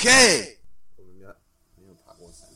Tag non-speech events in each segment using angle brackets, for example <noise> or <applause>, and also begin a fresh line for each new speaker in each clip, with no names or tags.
OK。
我们没有没有爬过山。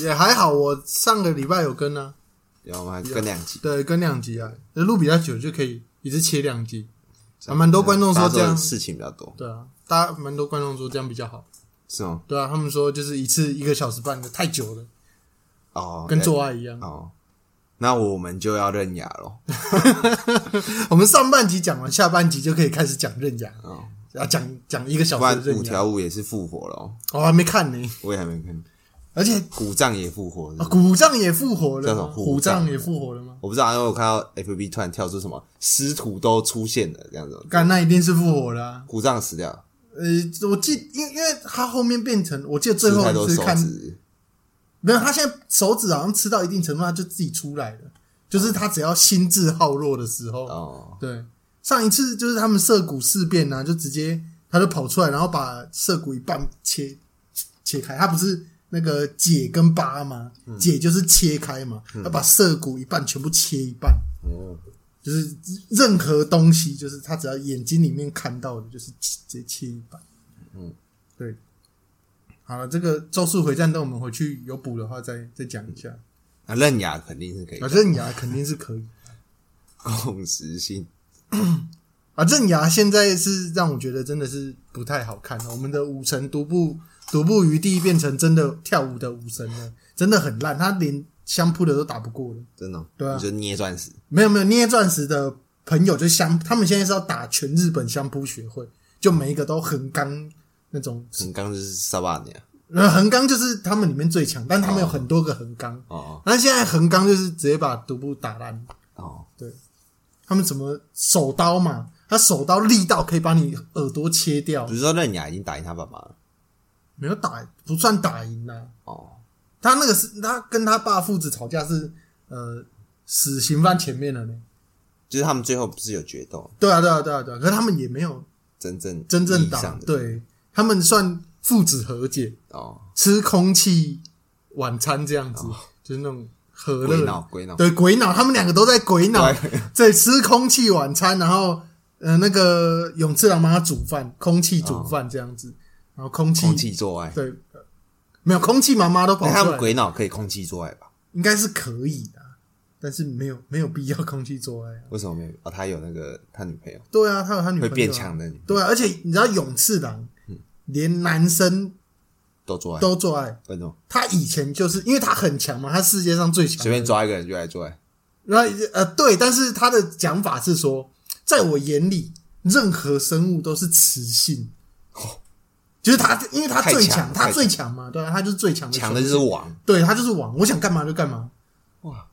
也还好，我上个礼拜有跟啊，
然后我们还跟两集，
对，跟两集啊，录比较久就可以一次切两集，啊，蛮多观众说这样，
事情比较多，
对啊，大家蛮多观众说这样比较好，
是吗？
对啊，他们说就是一次一个小时半的太久了，
哦，
跟
哎
做爱一样。
哦，那我们就要认哑咯。<laughs>
我们上半集讲完，下半集就可以开始讲认牙，
哦，
要讲讲一个小时五。
条悟也是复活了哦，
我还没看呢，
我也还没看，
而且
古藏也复活了
啊，。古藏也复活了吗，
叫什么虎
虎杖
杖
也复活了吗？
我不知道，因为我看到 FB 突然跳出什么师徒都出现了这样子，
干，那一定是复活了啊。
古藏死掉了，
呃，我记，因因为他后面变成，我记得最后一次看，没有，他现在手指好像吃到一定程度，他就自己出来了。就是他只要心智耗弱的时候，
哦，
对，上一次就是他们涉谷事变啊，就直接他就跑出来，然后把涉谷一半切切开。他不是那个解跟疤嘛？
嗯
解就是切开嘛，他把涩谷一半全部切一半，
哦，
就是任何东西，就是他只要眼睛里面看到的，就是直接切一半。
嗯，
对。好了，这个《咒术回战》等我们回去有补的话再再讲一下。
那刃牙肯定是可以
啊，，刃牙肯定是可以。
共识性，
啊，刃牙现在是让我觉得真的是不太好看了。我们的五层独步独步余地，变成真的跳舞的武神了，真的很烂，他连相扑的都打不过了。
真的哦，
对啊。
你就捏钻石，
没有没有，捏钻石的朋友就相，他们现在是要打全日本相扑学会，就每一个都横纲那种，
横纲就是萨巴尼啊，
呃，横纲就是他们里面最强，但他们有很多个横纲。
哦
那现在横纲就是直接把独步打烂，
哦，对。
他们怎么手刀嘛？他手刀力道可以把你耳朵切掉。
比如说刃牙已经打赢他爸爸了，
没有打不算打赢呐、
哦，
他那个是他跟他爸父子吵架是呃死刑犯前面的呢。
就是他们最后不是有决斗，
对啊，对啊，对啊，对啊。可是他们也没有
真正
真正打
意义上，的
对他们算父子和解，
哦，
吃空气晚餐这样子，就是那种和
鬼
乐
脑鬼脑，
对鬼脑，他们两个都在鬼脑，在吃空气晚餐，然后呃那个永次郎帮他煮饭，空气煮饭这样子，然后空气
空气做爱，
对，呃没有空气妈妈都跑
那他们
出来，
鬼脑可以空气做爱吧？
应该是可以的，但是没有没有必要空气做爱啊。
为什么没有？哦，他有那个他女朋友
对啊，他有他女朋友、啊、
会变强的
对啊，而且你知道勇次郎，连男生
都做爱，
都做爱。
为什么？
他以前就是因为他很强嘛，他世界上最强的，
随便抓一个人就来做爱，
然后呃，对，但是他的讲法是说，在我眼里，任何生物都是雌性。就是他，因为他最强，他最强嘛，对啊，他就是最强的，
强的就是，王
对他就是王，我想干嘛就干嘛，
哇！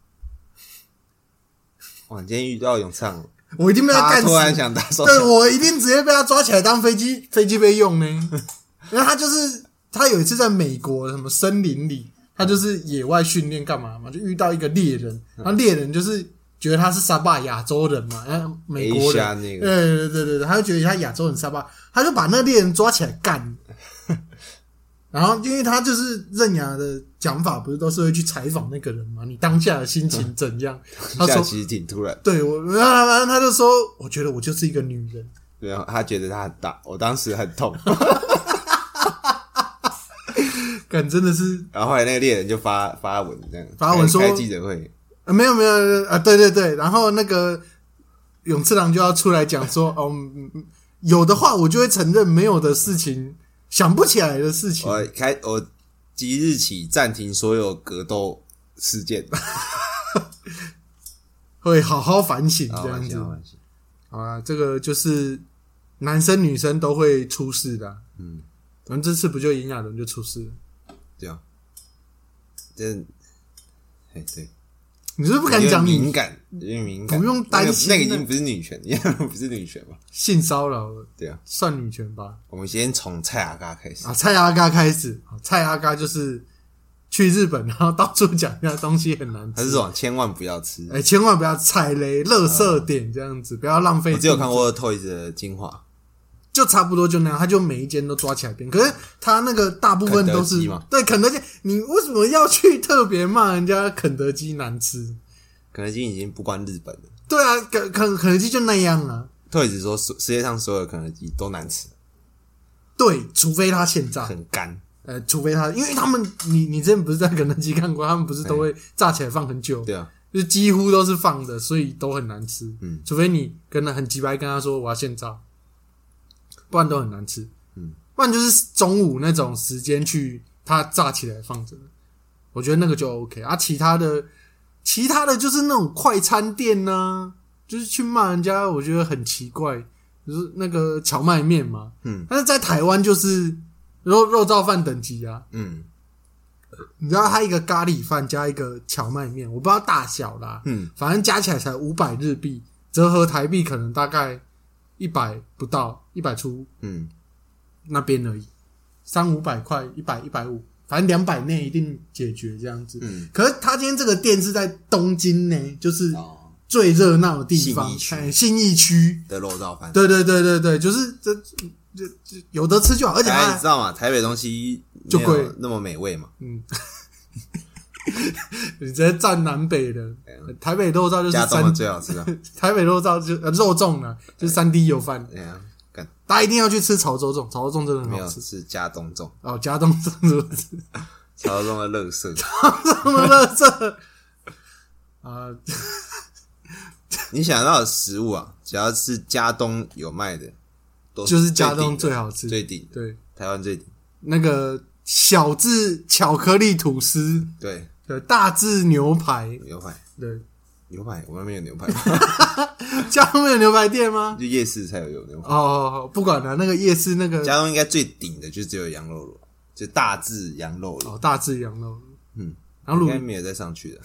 哇，你今天遇到永唱，
我一定被他干死。
突然想打手，
对我一定直接被他抓起来当飞机 <laughs> 飞机备用呢。因为他就是他有一次在美国什么森林里，他就是野外训练干嘛嘛，就遇到一个猎人，然后猎人就是觉得他是沙巴亚洲人嘛，然后美国人，
那个
对对对对对，他就觉得他亚洲人沙巴，他就把那猎人抓起来干，<laughs> 然后因为他就是任牙的讲法，不是都是会去采访那个人嘛？你当下的心情怎样？<laughs> 他说
其实挺突然，
对我，然后他就说，我觉得我就是一个女人。
然后他觉得他很大，我当时很痛，<laughs>
感真的是
然后后来那个猎人就发发文这样，
发文说
开开记者会，
呃没有没有啊，对对对，然后那个永次郎就要出来讲说，哦，有的话我就会承认，没有的事情想不起来的事情，
我开我即日起暂停所有格斗事件，<laughs>
会好好反省
好
这样子。好啊，这个就是男生女生都会出事的啊、
嗯，
反正这次不就炎亚纶就出事了？
这样，真，哎对，
你是不敢讲你
敏感，因为敏感，
不用担心那
那个那个已经不是女权，<laughs> 不是女权吧？
性骚扰了
对啊，
算女权吧？
我们先从蔡阿嘎开始
啊，，蔡阿嘎开始，啊蔡阿嘎就是去日本，然后到处讲人家东西很难吃
他是，这种千万不要吃。
哎、千万不要踩雷、垃圾点这样子，不要浪费。
我只有看，过 Toys 的精华，
就差不多就那样，他就每一间都抓起来编。可是他那个大部分都是对肯德基，你为什么要去特别骂人家肯德基难吃？
肯德基已经不关日本了。
对啊，肯肯肯德基就那样啊。
Toys 说世世界上所有肯德基都难吃，
对，除非他现炸，
很干。
呃，除非他，因为他们，你你之前不是在肯德基看过，他们不是都会炸起来放很久，
对啊，
就几乎都是放的，所以都很难吃。
嗯，
除非你跟他很急白跟他说我要现炸，不然都很难吃。
嗯，
不然就是中午那种时间去，它炸起来放着，我觉得那个就 OK 啊。其他的，其他的就是那种快餐店呢、就是去骂人家，我觉得很奇怪，就是那个荞麦面嘛，
嗯，
但是在台湾就是肉肉燥饭等级啊，
嗯。
你知道它一个咖喱饭加一个荞麦面，我不知道大小啦，
嗯，
反正加起来才五百日币，折合台币可能大概一百不到，一百出
嗯，
那边而已，三五百块，一百一百五，反正两百内一定解决这样子。
嗯，
可是他今天这个店是在东京呢，就是
哦
最热闹的地方，
信义区
哎信义区。
的肉燥饭。
对对对对对，就是这这这有得吃就好，而且
哎，你
它
知道吗？台北东西
就
没有
贵
那么美味嘛。
嗯，<laughs> 你直接占南北的台北肉燥就是三，
最好吃啊！<laughs>
台北肉燥就呃肉粽啊，就是三 D 油饭，大家一定要去吃潮州粽，潮州粽真的很
没有
好吃
是加东粽，
哦，加东粽是不是？<laughs>
潮州的乐色。
潮州的乐色啊，
你想到的食物啊，只要是加东有卖的，都
就是加东
最
最好吃，
最顶，
对，
台湾最顶。
那个小字巧克力吐司，
对，
对，大字牛排，
牛排，
对，
牛排，我们那边有牛排，<laughs>
加东没有牛排店吗？
就夜市才有有牛排。
哦，不管了，那个夜市那个
家中应该最顶的就只有羊肉炉，就大致羊肉炉，
哦，大致羊肉，
嗯，
然后卤
应该没有再上去的。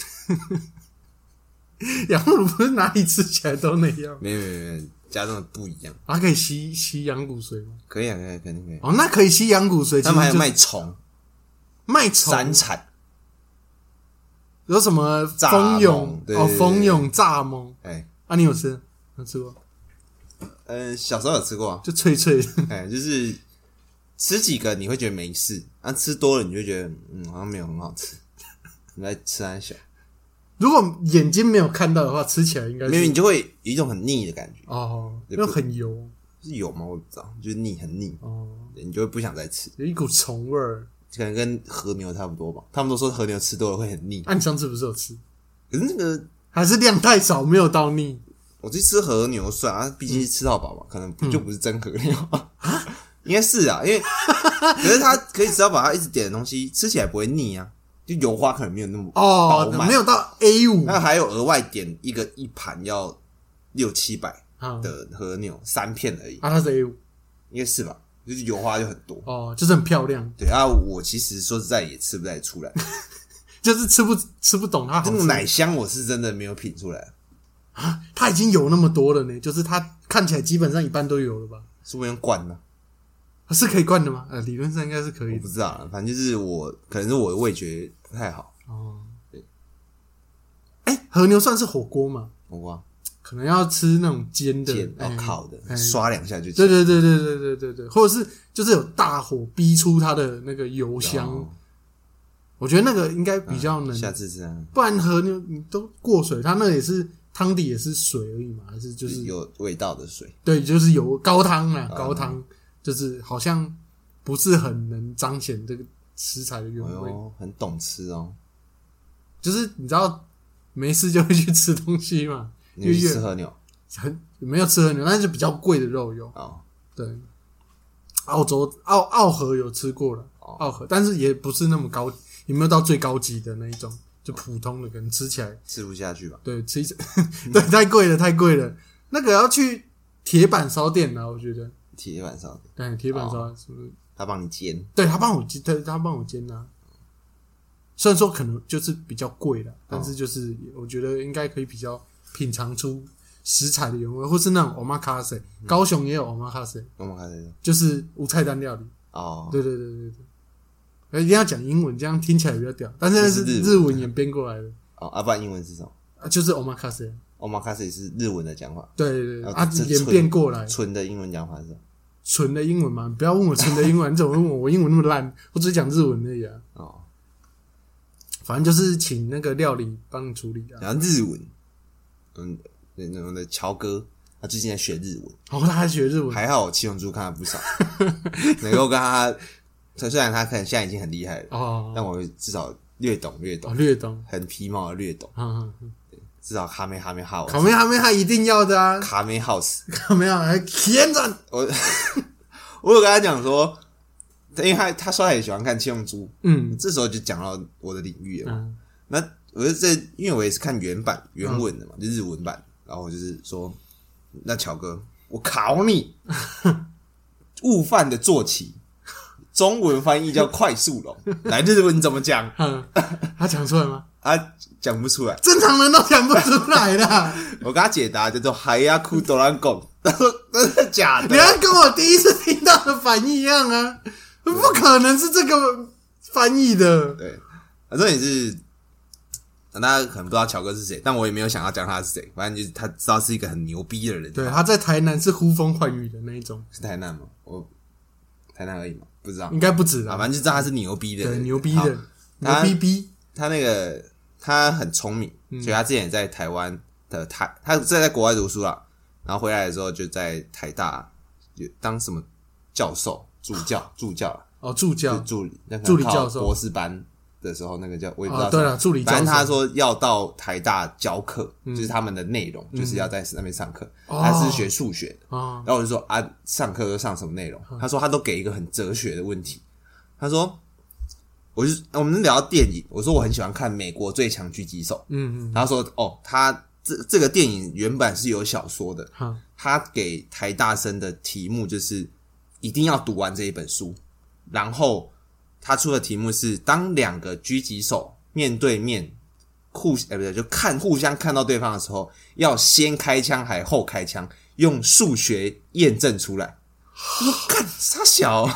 <laughs>
羊肉卤不是哪里吃起来都那样，
没有没有没有，加东的不一样。
啊，可以吸吸羊骨髓吗？
可以啊，可以啊，肯定可以。
哦，那可以吸羊骨髓，
他们还有卖虫、
卖虫？
山产，
有什么
蚱
蜂蛹？哦，
对对对。
蜂蛹蚱蜢。
哎，
啊，你有吃？有吃过？
嗯，小时候有吃过啊，
就脆脆的，<laughs>
哎，就是吃几个你会觉得没事，啊，吃多了你就觉得嗯好像没有很好吃，你 <laughs> 来吃安小，
如果眼睛没有看到的话，吃起来应该是
没有你就会有一种很腻的感觉，
哦，
对
因为很油
是油吗？我也不知道，就是腻很腻，
哦，
你就会不想再吃，
有一股虫味儿。
可能跟和牛差不多吧。他们都说和牛吃多了会很腻，
啊，你上次不是有吃？
可是那个
还是量太少，没有到腻？
我去吃和牛算啊，毕竟是吃到饱嘛，可能就不是真和牛，<laughs> 应该是啊，因为可是它可以吃到饱，它一直点的东西吃起来不会腻啊，就油花可能没有那么饱
哦，
满。
没有到 A 五。
那还有额外点一个一盘要六七百
啊。
的和牛三片而已，
啊，它是 A 五。
应该是吧？就是油花就很多。
哦，就是很漂亮，
对啊，我其实说实在也吃不太出来，<laughs>
就是吃不吃不懂它好吃。
这种奶香我是真的没有品出来。
啊，它已经有那么多了呢，就是它看起来基本上一半都有了吧？
是不是用灌呢？
是可以灌的吗？呃，理论上应该是可以
不知道啦，反正就是我可能是我的味觉不太好，
哦。对哎，和牛算是火锅吗？
火锅啊。
可能要吃那种煎的
煎、
哎
哦烤的，
哎。
刷两下就
对对对对对对对对，或者是就是有大火逼出它的那个油香，
哦。
我觉得那个应该比较能，
下次这样
不然和牛你都过水，它那也是汤底也是水而已嘛，还是就是
有味道的水，
对，就是有高汤啊，
嗯。
高汤就是好像不是很能彰显这个食材的原味，
哎，很懂吃哦。
就是你知道没事就会去吃东西嘛，<laughs>
你去
越
吃和牛？
很没有吃和牛，但是比较贵的肉有，
哦，
对，澳洲澳澳河有吃过了，
哦。
澳河，但是也不是那么高，也没有到最高级的那一种，就普通的，可能吃起来
吃不下去吧？
对 <laughs> 吃一次，<laughs> 对，太贵了，太贵了，那个要去铁板烧店啊，我觉得，
铁板烧，
对，铁板烧是不是？
他帮你煎，
对他帮我煎，他他帮我煎啊。虽然说可能就是比较贵了，但是就是我觉得应该可以比较品尝出食材的原味，或是那种 omakase，高雄也有
omakase，omakase
就是无菜单料理。
哦，
对对对对对，呃一定要讲英文，这样听起来比较屌。但是那是
日
日文演变过来的，
哦，啊，不然英文是什么？
啊就是 omakase。
？omakase 是日文的讲法，
对对对，
哦
啊，演变过来，
纯的英文讲法是什么？
纯的英文嘛，你不要问我纯的英文，你怎么问我？我英文那么烂，我只讲日文而已啊。
哦，
反正就是请那个料理帮你处理啊。
然后日文，嗯，那那我的乔哥，他最近在学日文，
哦，他还学日文，
还好我七龙珠看了不少，<laughs> 能够跟他，他虽然他可能现在已经很厉害了，
哦，
但我至少略懂略
哦
懂，
略懂。
很皮毛的略懂，
嗯，嗯
至少卡梅哈梅哈我
卡梅哈梅哈一定要的啊！
卡梅 house，
卡梅哈还天斩
我 <laughs> 我有跟他讲说，因为他他说他也喜欢看七龙珠，
嗯。
这时候就讲到我的领域了嘛。
嗯。
那我就这，因为我也是看原版原文的嘛，就日文版，然后我就是说，那乔哥，我考你，<laughs> 悟饭的坐骑，中文翻译叫快速龙，来日文怎么讲？
嗯，他讲出来吗？
啊？讲不出来，
正常人都讲不出来的。<laughs>
我给他解答叫做海亚库多兰贡，他说 <laughs> 真的假的？
你要跟我第一次听到的反应一样啊，不可能是这个翻译的。
对，反正也是。大家可能不知道乔哥是谁，但我也没有想要讲他是谁。反正就是他知道是一个很牛逼的人。
对，他在台南是呼风唤雨的那一种，
是台南吗？我台南而已嘛，不知道
应该不止
啊，
啊。
反正就知道他是牛逼的
对，
人，
牛逼的，牛逼逼。
他那个他很聪明，
嗯。
所以他之前也在台湾的台，他在在国外读书了，然后回来的时候就在台大就当什么教授、助教、<sighs> 助教。啊
哦，助教。
就助理，那个
助理教授。
博士班的时候，那个叫我也不知道
哦，对了，助理教授。
反正他说要到台大教课，就是他们的内容，就是要在那边上课。
哦。
他是学数学的，
哦，
然后我就说啊，上课都上什么内容？他说他都给一个很哲学的问题。他说，我就我们聊到电影，我说我很喜欢看《美国最强狙击手》，
嗯嗯，
他说哦，他这这个电影原版是有小说的，
好，
他给台大生的题目就是一定要读完这一本书，然后他出的题目是当两个狙击手面对面互哎不对，就看互相看到对方的时候，要先开枪还后开枪，用数学验证出来。<laughs> 干傻小，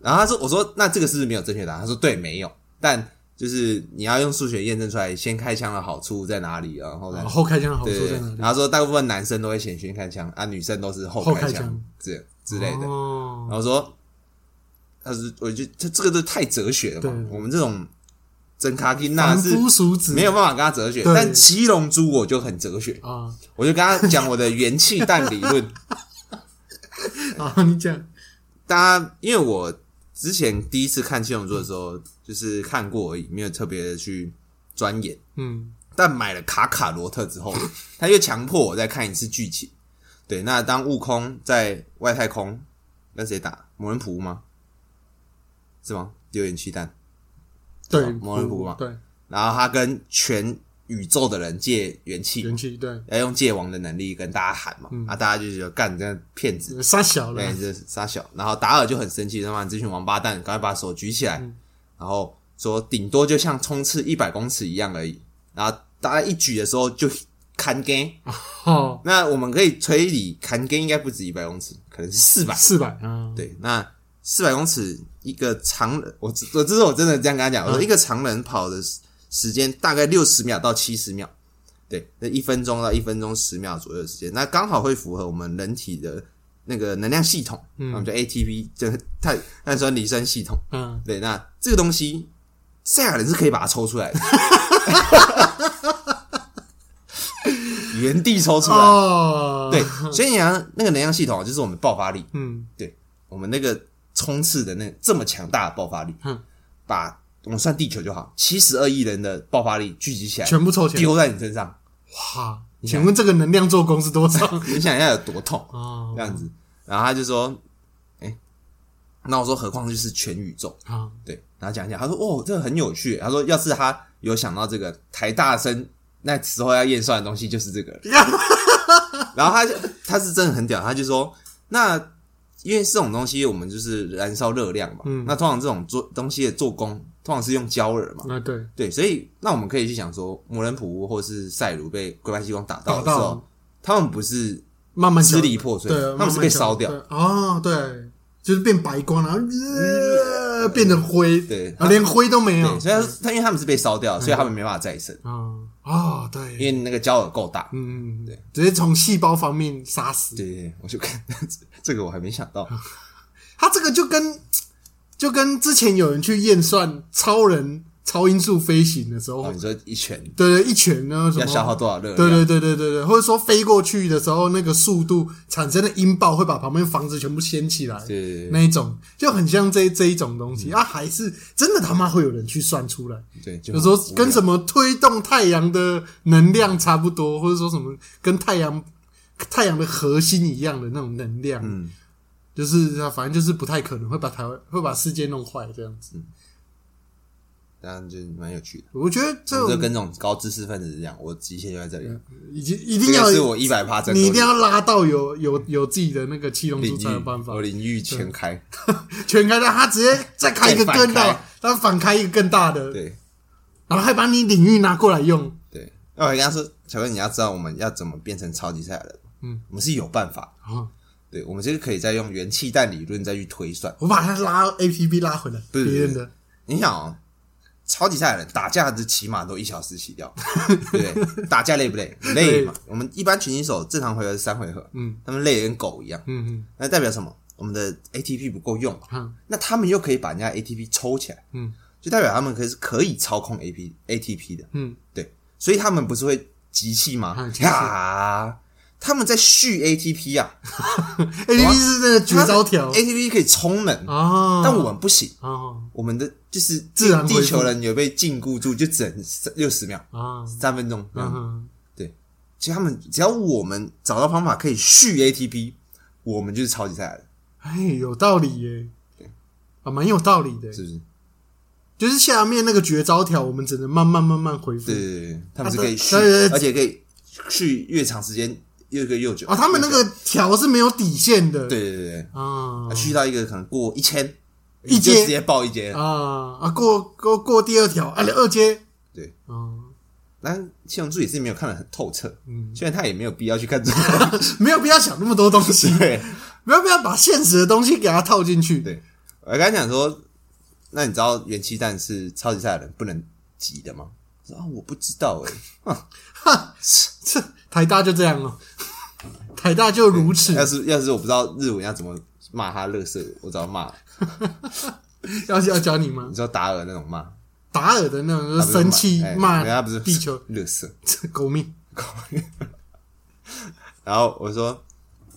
然后他说我说那这个是不是没有正确答案？他说对，没有，但。就是你要用数学验证出来，先开枪的好处在哪里，然后
后开枪的好处在哪里？
然后说大部分男生都会先先开枪，啊，女生都是后开枪
后开枪
这之类的。
哦
然后说，他是我觉得这这个都太哲学了嘛。我们这种真卡金那是没有办法跟他哲学，但七龙珠我就很哲学，
啊
我就跟他讲我的元气弹理论。<laughs>
啊！你讲
大家因为我之前第一次看七龙珠的时候，就是看过而已，没有特别的去钻研。
嗯
但买了卡卡罗特之后，他又强迫我再看一次剧情。对，那当悟空在外太空跟谁打？魔人普吗？是吗？丢元气弹，
对
魔人普嘛。
对
然后他跟全宇宙的人借元气，
元气对。
要用界王的能力跟大家喊嘛。
嗯。
啊，大家就觉得干你这骗子，
杀小了。
对，这是傻小。然后达尔就很生气，他妈你这群王八蛋，赶快把手举起来，
嗯。
然后说顶多就像冲刺一百公尺一样而已。然后大家一举的时候就砍根，
哦。
那我们可以推理砍根应该不止一百公尺，可能是四百。
四百啊。
对，那四百公尺一个常人，我我这是我真的这样跟他讲，我说一个常人跑的时时间大概六十秒到七十秒，对，那一分钟到一分钟十秒左右的时间，那刚好会符合我们人体的那个能量系统，嗯，我们叫 ATP，就是碳碳酸离酸系统。
嗯，
对，那这个东西赛亚人是可以把它抽出来的，<laughs> 原地抽出来。
哦，
对，所以你讲那个能量系统啊就是我们爆发力，
嗯对
我们那个冲刺的那个这么强大的爆发力，
嗯
把我们算地球就好，七十二亿人的爆发力聚集起来，
全部凑钱，
丢在你身上，
哇！请问这个能量做工是多少？<laughs>
你想一下有多痛？
啊
这样子，然后他就说，哎、那我说何况就是全宇宙，
啊，
对，然后讲一讲，他说哦，这个很有趣，他说要是他有想到这个台大生那时候要验算的东西就是这个了，<laughs> 然后他就他是真的很屌，他就说那。因为这种东西，我们就是燃烧热量嘛。
嗯
那通常这种做东西的做工，通常是用焦耳嘛。
啊对，
对，所以那我们可以去想说，摩人普乌或是赛鲁被龟派气功打到的时候
到，
他们不是
慢慢
支离破碎
对，
他们是被烧掉。
慢慢对。哦，对，就是变白光，然后呃变成灰，
对。
然后连灰都没有。
对，，所以他他因为他们是被烧掉，所以他们没办法再生，
啊啊，对，
因为那个焦耳够大。
嗯，对，直接从细胞方面杀死。
对对对，我就看 <laughs> 这个我还没想到，<laughs>
他这个就跟就跟之前有人去验算超人超音速飞行的时候，
哦，你说一拳。
对对，一拳呢什么。
要消耗多少热量？
对对对对对对，或者说飞过去的时候，那个速度产生的音爆会把旁边房子全部掀起来，那一种就很像这这一种东西、啊，还是真的他妈会有人去算出来，
对，就
有时候跟什么推动太阳的能量差不多，或者说什么跟太阳太阳的核心一样的那种能量，
嗯，
就是啊反正就是不太可能会把台湾会把世界弄坏这样子。
当然就蛮有趣的。
我觉得这
就
种
跟这种高知识分子一样，我极限就在这里，
已经一定要
是我一百趴
你一定要拉到有有有自己的那个七龙珠才有办，法
我领域全开，
全开的，他直接再开一个更大
开，
他反开一个更大的，
对
然后还把你领域拿过来用。
对。那我还跟他说，小哥你要知道我们要怎么变成超级赛亚人，
嗯，
我们是有办法，
啊，
对，我们这个可以再用元气弹理论再去推算。
我把它拉 A P P 拉回来，别人的
你想哦，超级赛亚人打架的起码都一小时起掉，<laughs> 对不对？打架累不累？累嘛。我们一般拳击手正常回合是三回合，
嗯，
他们累得跟狗一样，
嗯嗯
那代表什么？我们的 ATP 不够用嘛，
嗯
那他们又可以把人家 ATP 抽起来，
嗯，
就代表他们可以是可以操控 AP ATP 的，
嗯，
对，所以他们不是会集气吗
嗯？集气
呀，他们在续 ATP 啊，<laughs>
ATP 是那个绝招条
，ATP 可以充能，
啊，
但我们不行，
啊。
我们的就是
自然
地球人有被禁锢住，就只能六十秒、
啊，
三分钟这样。子。
嗯
其实他们只要我们找到方法可以续 ATP，我们就是超级赛亚人，
哎，有道理耶，啊，蛮有道理的，
是不是？
就是下面那个绝招条，我们只能慢慢慢慢恢复。
对。对对，他们是可以蓄，
对对对。
而且可以续越长时间，越个又久。
哦，他们那个条是没有底线的，
对对对对，
啊。
去到一个可能过一千，
一阶。
直接爆一阶。
啊啊，过过过第二条，啊，二阶，
对，
啊，
那七龙珠也是没有看得很透彻，
嗯，
虽然他也没有必要去看这个，<laughs>
没有必要想那么多东西，<laughs>
对。
没有必要把现实的东西给它套进去。
对。我刚才讲说，那你知道元气弹是超级赛亚人不能集的吗？啊，我不知道 <laughs> 哎、
这台大就这样哦，台大就如此，
要是要是我不知道日文要怎么骂他乐色，我只要骂，<laughs>
要是要教你吗
你？知道达尔那种骂，
达尔的那种就是
他不是
生气
哎
骂
人家不是
地球
乐色。<laughs>
狗命，<laughs>
然后我说，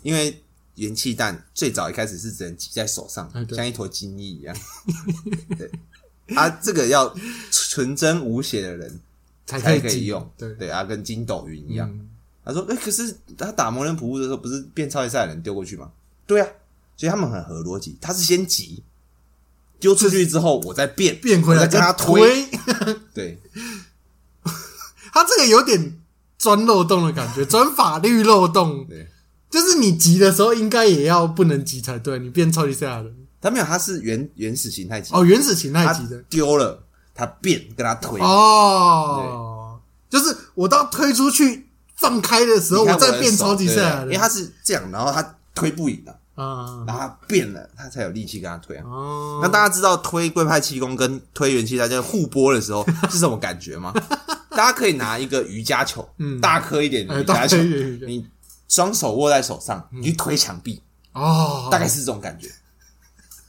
因为元气弹最早一开始是只能挤在手上
哎，
像一坨精液一样。对，啊，这个要纯真无邪的人
才
才
可
以用。
对，
对啊，跟筋斗云一样。
嗯
他说：“哎、可是他打魔人普乌的时候，不是变超级赛亚人丢过去吗？对啊，所以他们很合逻辑。他是先急，丢出去之后，我再变
变回来
再跟他推。<laughs> 对，
他这个有点钻漏洞的感觉，钻法律漏洞。<laughs>
对，
就是你急的时候，应该也要不能急才对。你变超级赛亚人
他没有，他是原原始形态急，
哦，原始形态
他
急的
丢了，他变跟他推。
哦，就是我到推出去放开的时候，我再变超级赛亚人，
因为他是这样，然后他推不赢的，
啊。
然后他变了，他才有力气跟他推啊。
哦，
那大家知道推龟派气功跟推元气大家互拨的时候 <laughs> 是什么感觉吗？大家可以拿一个瑜伽球，
嗯。
大颗一点的
哎，
瑜伽球你双手握在手上，你去推墙壁，
哦，
大概是这种感觉。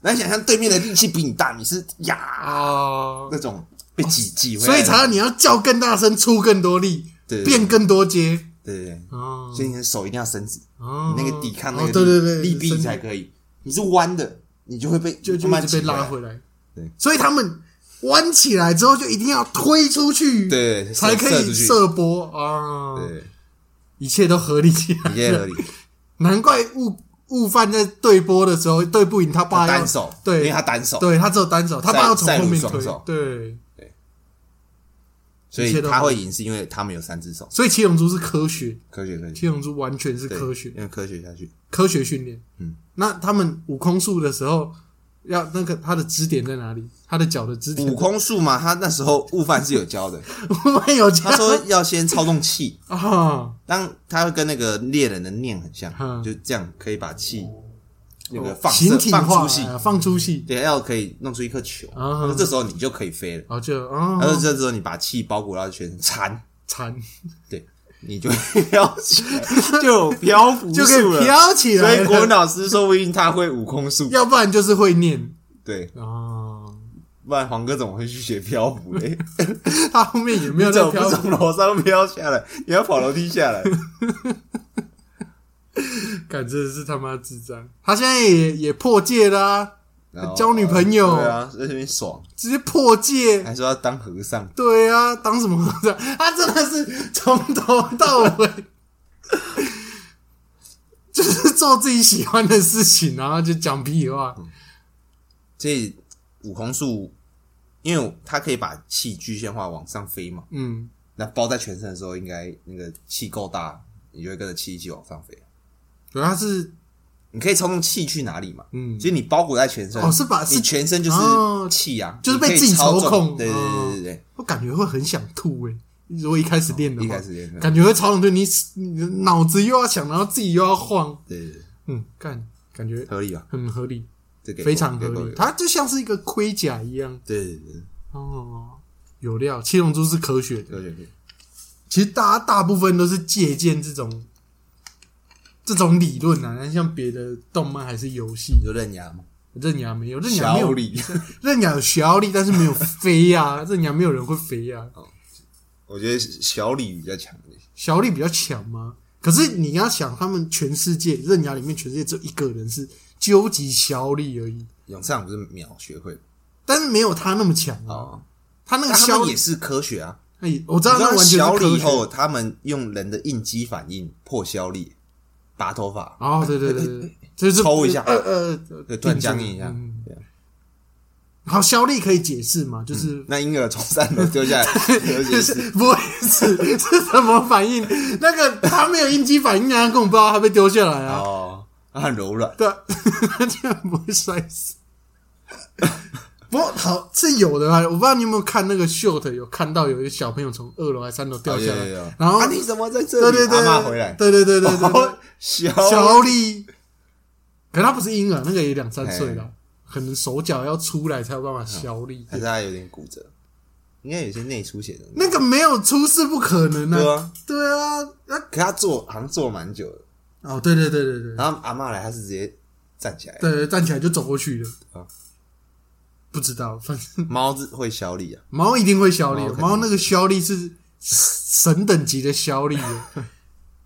来想象对面的力气比你大，你是呀
哦，
那种被挤挤回来，
所以才要你要叫更大声，出更多力，
对对
变更多阶。
对对对，
哦，
所以你的手一定要伸直，
哦。
你那个抵抗那
哦
个
对对对
力臂才可以。你是弯的，你就会被
就就
慢慢
直被。拉回来。
对，
所以他们弯起来之后，就一定要推出去，
对，射
才可以
射出去。
射波。啊。
对，
一切都合理。起来，
一切合理。<laughs>
难怪悟悟饭在对波的时候对不赢他爸
单手，
对。
因为他单手，
对他只有单手，他爸要从后面推。
赛鲁双手，
对，
所以他会赢，是因为他们有三只手。
所以七龙珠是科学，
科学科学，
七龙珠完全是科学，
用科学下去。
科学训练。
嗯，
那他们悟空术的时候，要那个他的支点在哪里？他的脚的支点
悟，空术嘛，他那时候悟饭是有教的。<laughs>
悟饭有教
他说要先操纵气，<laughs>
啊，
当他会跟那个猎人的念很像，
嗯
就这样可以把气那个放
形
射
体
放出戏，
啊放出气，
对，要可以弄出一颗球。
啊
那这时候你就可以飞了。
然后就啊
他说这时候你把气包裹到全身缠，
缠 <laughs>
对，你就会 <laughs> 飘起来，<laughs> 就有漂浮
就可。以飘起来，
所以国文老师说不定他会悟空术，
要不然就是会念
对，
啊。
不然黄哥怎么会去学漂浮嘞？
他后面也没有在飘
不从楼上飘下来？也要跑楼梯下来？<laughs>
感真的是他妈智障。他现在也也破戒啦、交女朋友
对啊，在这边爽，
直接破戒。
还说要当和尚，
对啊，当什么和尚？他真的是从头到尾就是做自己喜欢的事情，然后就讲屁话。
所以悟空术，因为他可以把气具象化往上飞嘛，
嗯，
那包在全身的时候，应该那个气够大，你就会跟着气一起往上飞。
主要是
你可以操纵气去哪里嘛？
嗯
其实你包裹在全身，
哦是把是
你全身就是
哦
气啊，
就是被自己
操
控
对对
哦
对对对
我感觉会很想吐诶、如果一开始练的
话，一
话，
开始练的，
感觉会超想对你脑子又要想，然后自己又要晃，
对对对，
嗯，干感觉
合理啊，
很合理，
这个
非常合理。它就像是一个盔甲一样
对对对，
哦，有料。七龙珠是科学的，
科学科学，
其实大家大部分都是借鉴这种这种理论啊，像别的动漫还是游戏
你，说刃牙吗？
刃牙没有，刃牙没有，
小李，<laughs>
刃牙有小力，但是没有飞呀、<laughs> 刃牙没有人会飞呀、
我觉得小李比较强一点。
小力比较强吗？可是你要想，他们全世界刃牙里面，全世界只有一个人是究极小力而已，
永上不是秒学会
但是没有他那么强啊。
哦，
他那个小
也是科学啊。
哎，我知道那完全
小李以。后他们用人的应激反应破消力，拔头发，
哦，对对对对，就是
抽一下
呃呃，
对，突然僵硬一下。
好，肖力可以解释吗？就是
那婴儿从三楼丢下来，解
就是
释。
不会是是什么反应？那个他没有应激反应啊，根本不知道他被丢下来啊。
哦，他很柔软。
对啊，<laughs> 他竟然不会摔死。不过好是有的啊，我不知道你有没有看那个 short，有看到有一个小朋友从二楼还是三楼掉下来，
哦有有有
然后
啊，你怎么在这里？
对对对，
阿妈回来，
对对对对对对
哦，小
小力，可他不是婴儿，那个也两三岁了
哎，
可能手脚要出来才有办法小力。
他有点骨折，应该有些内出血的。
那个没有出事不可能啊！
对啊，
对啊，那
可他坐好像坐蛮久的，
哦，对对对对对
然后阿妈来，他是直接站起来。
对，站起来就走过去了
啊。
不知道，反正。
猫是会消力啊，
猫一定会消力
猫，肯定。
猫那个消力是神等级的消力的。<laughs>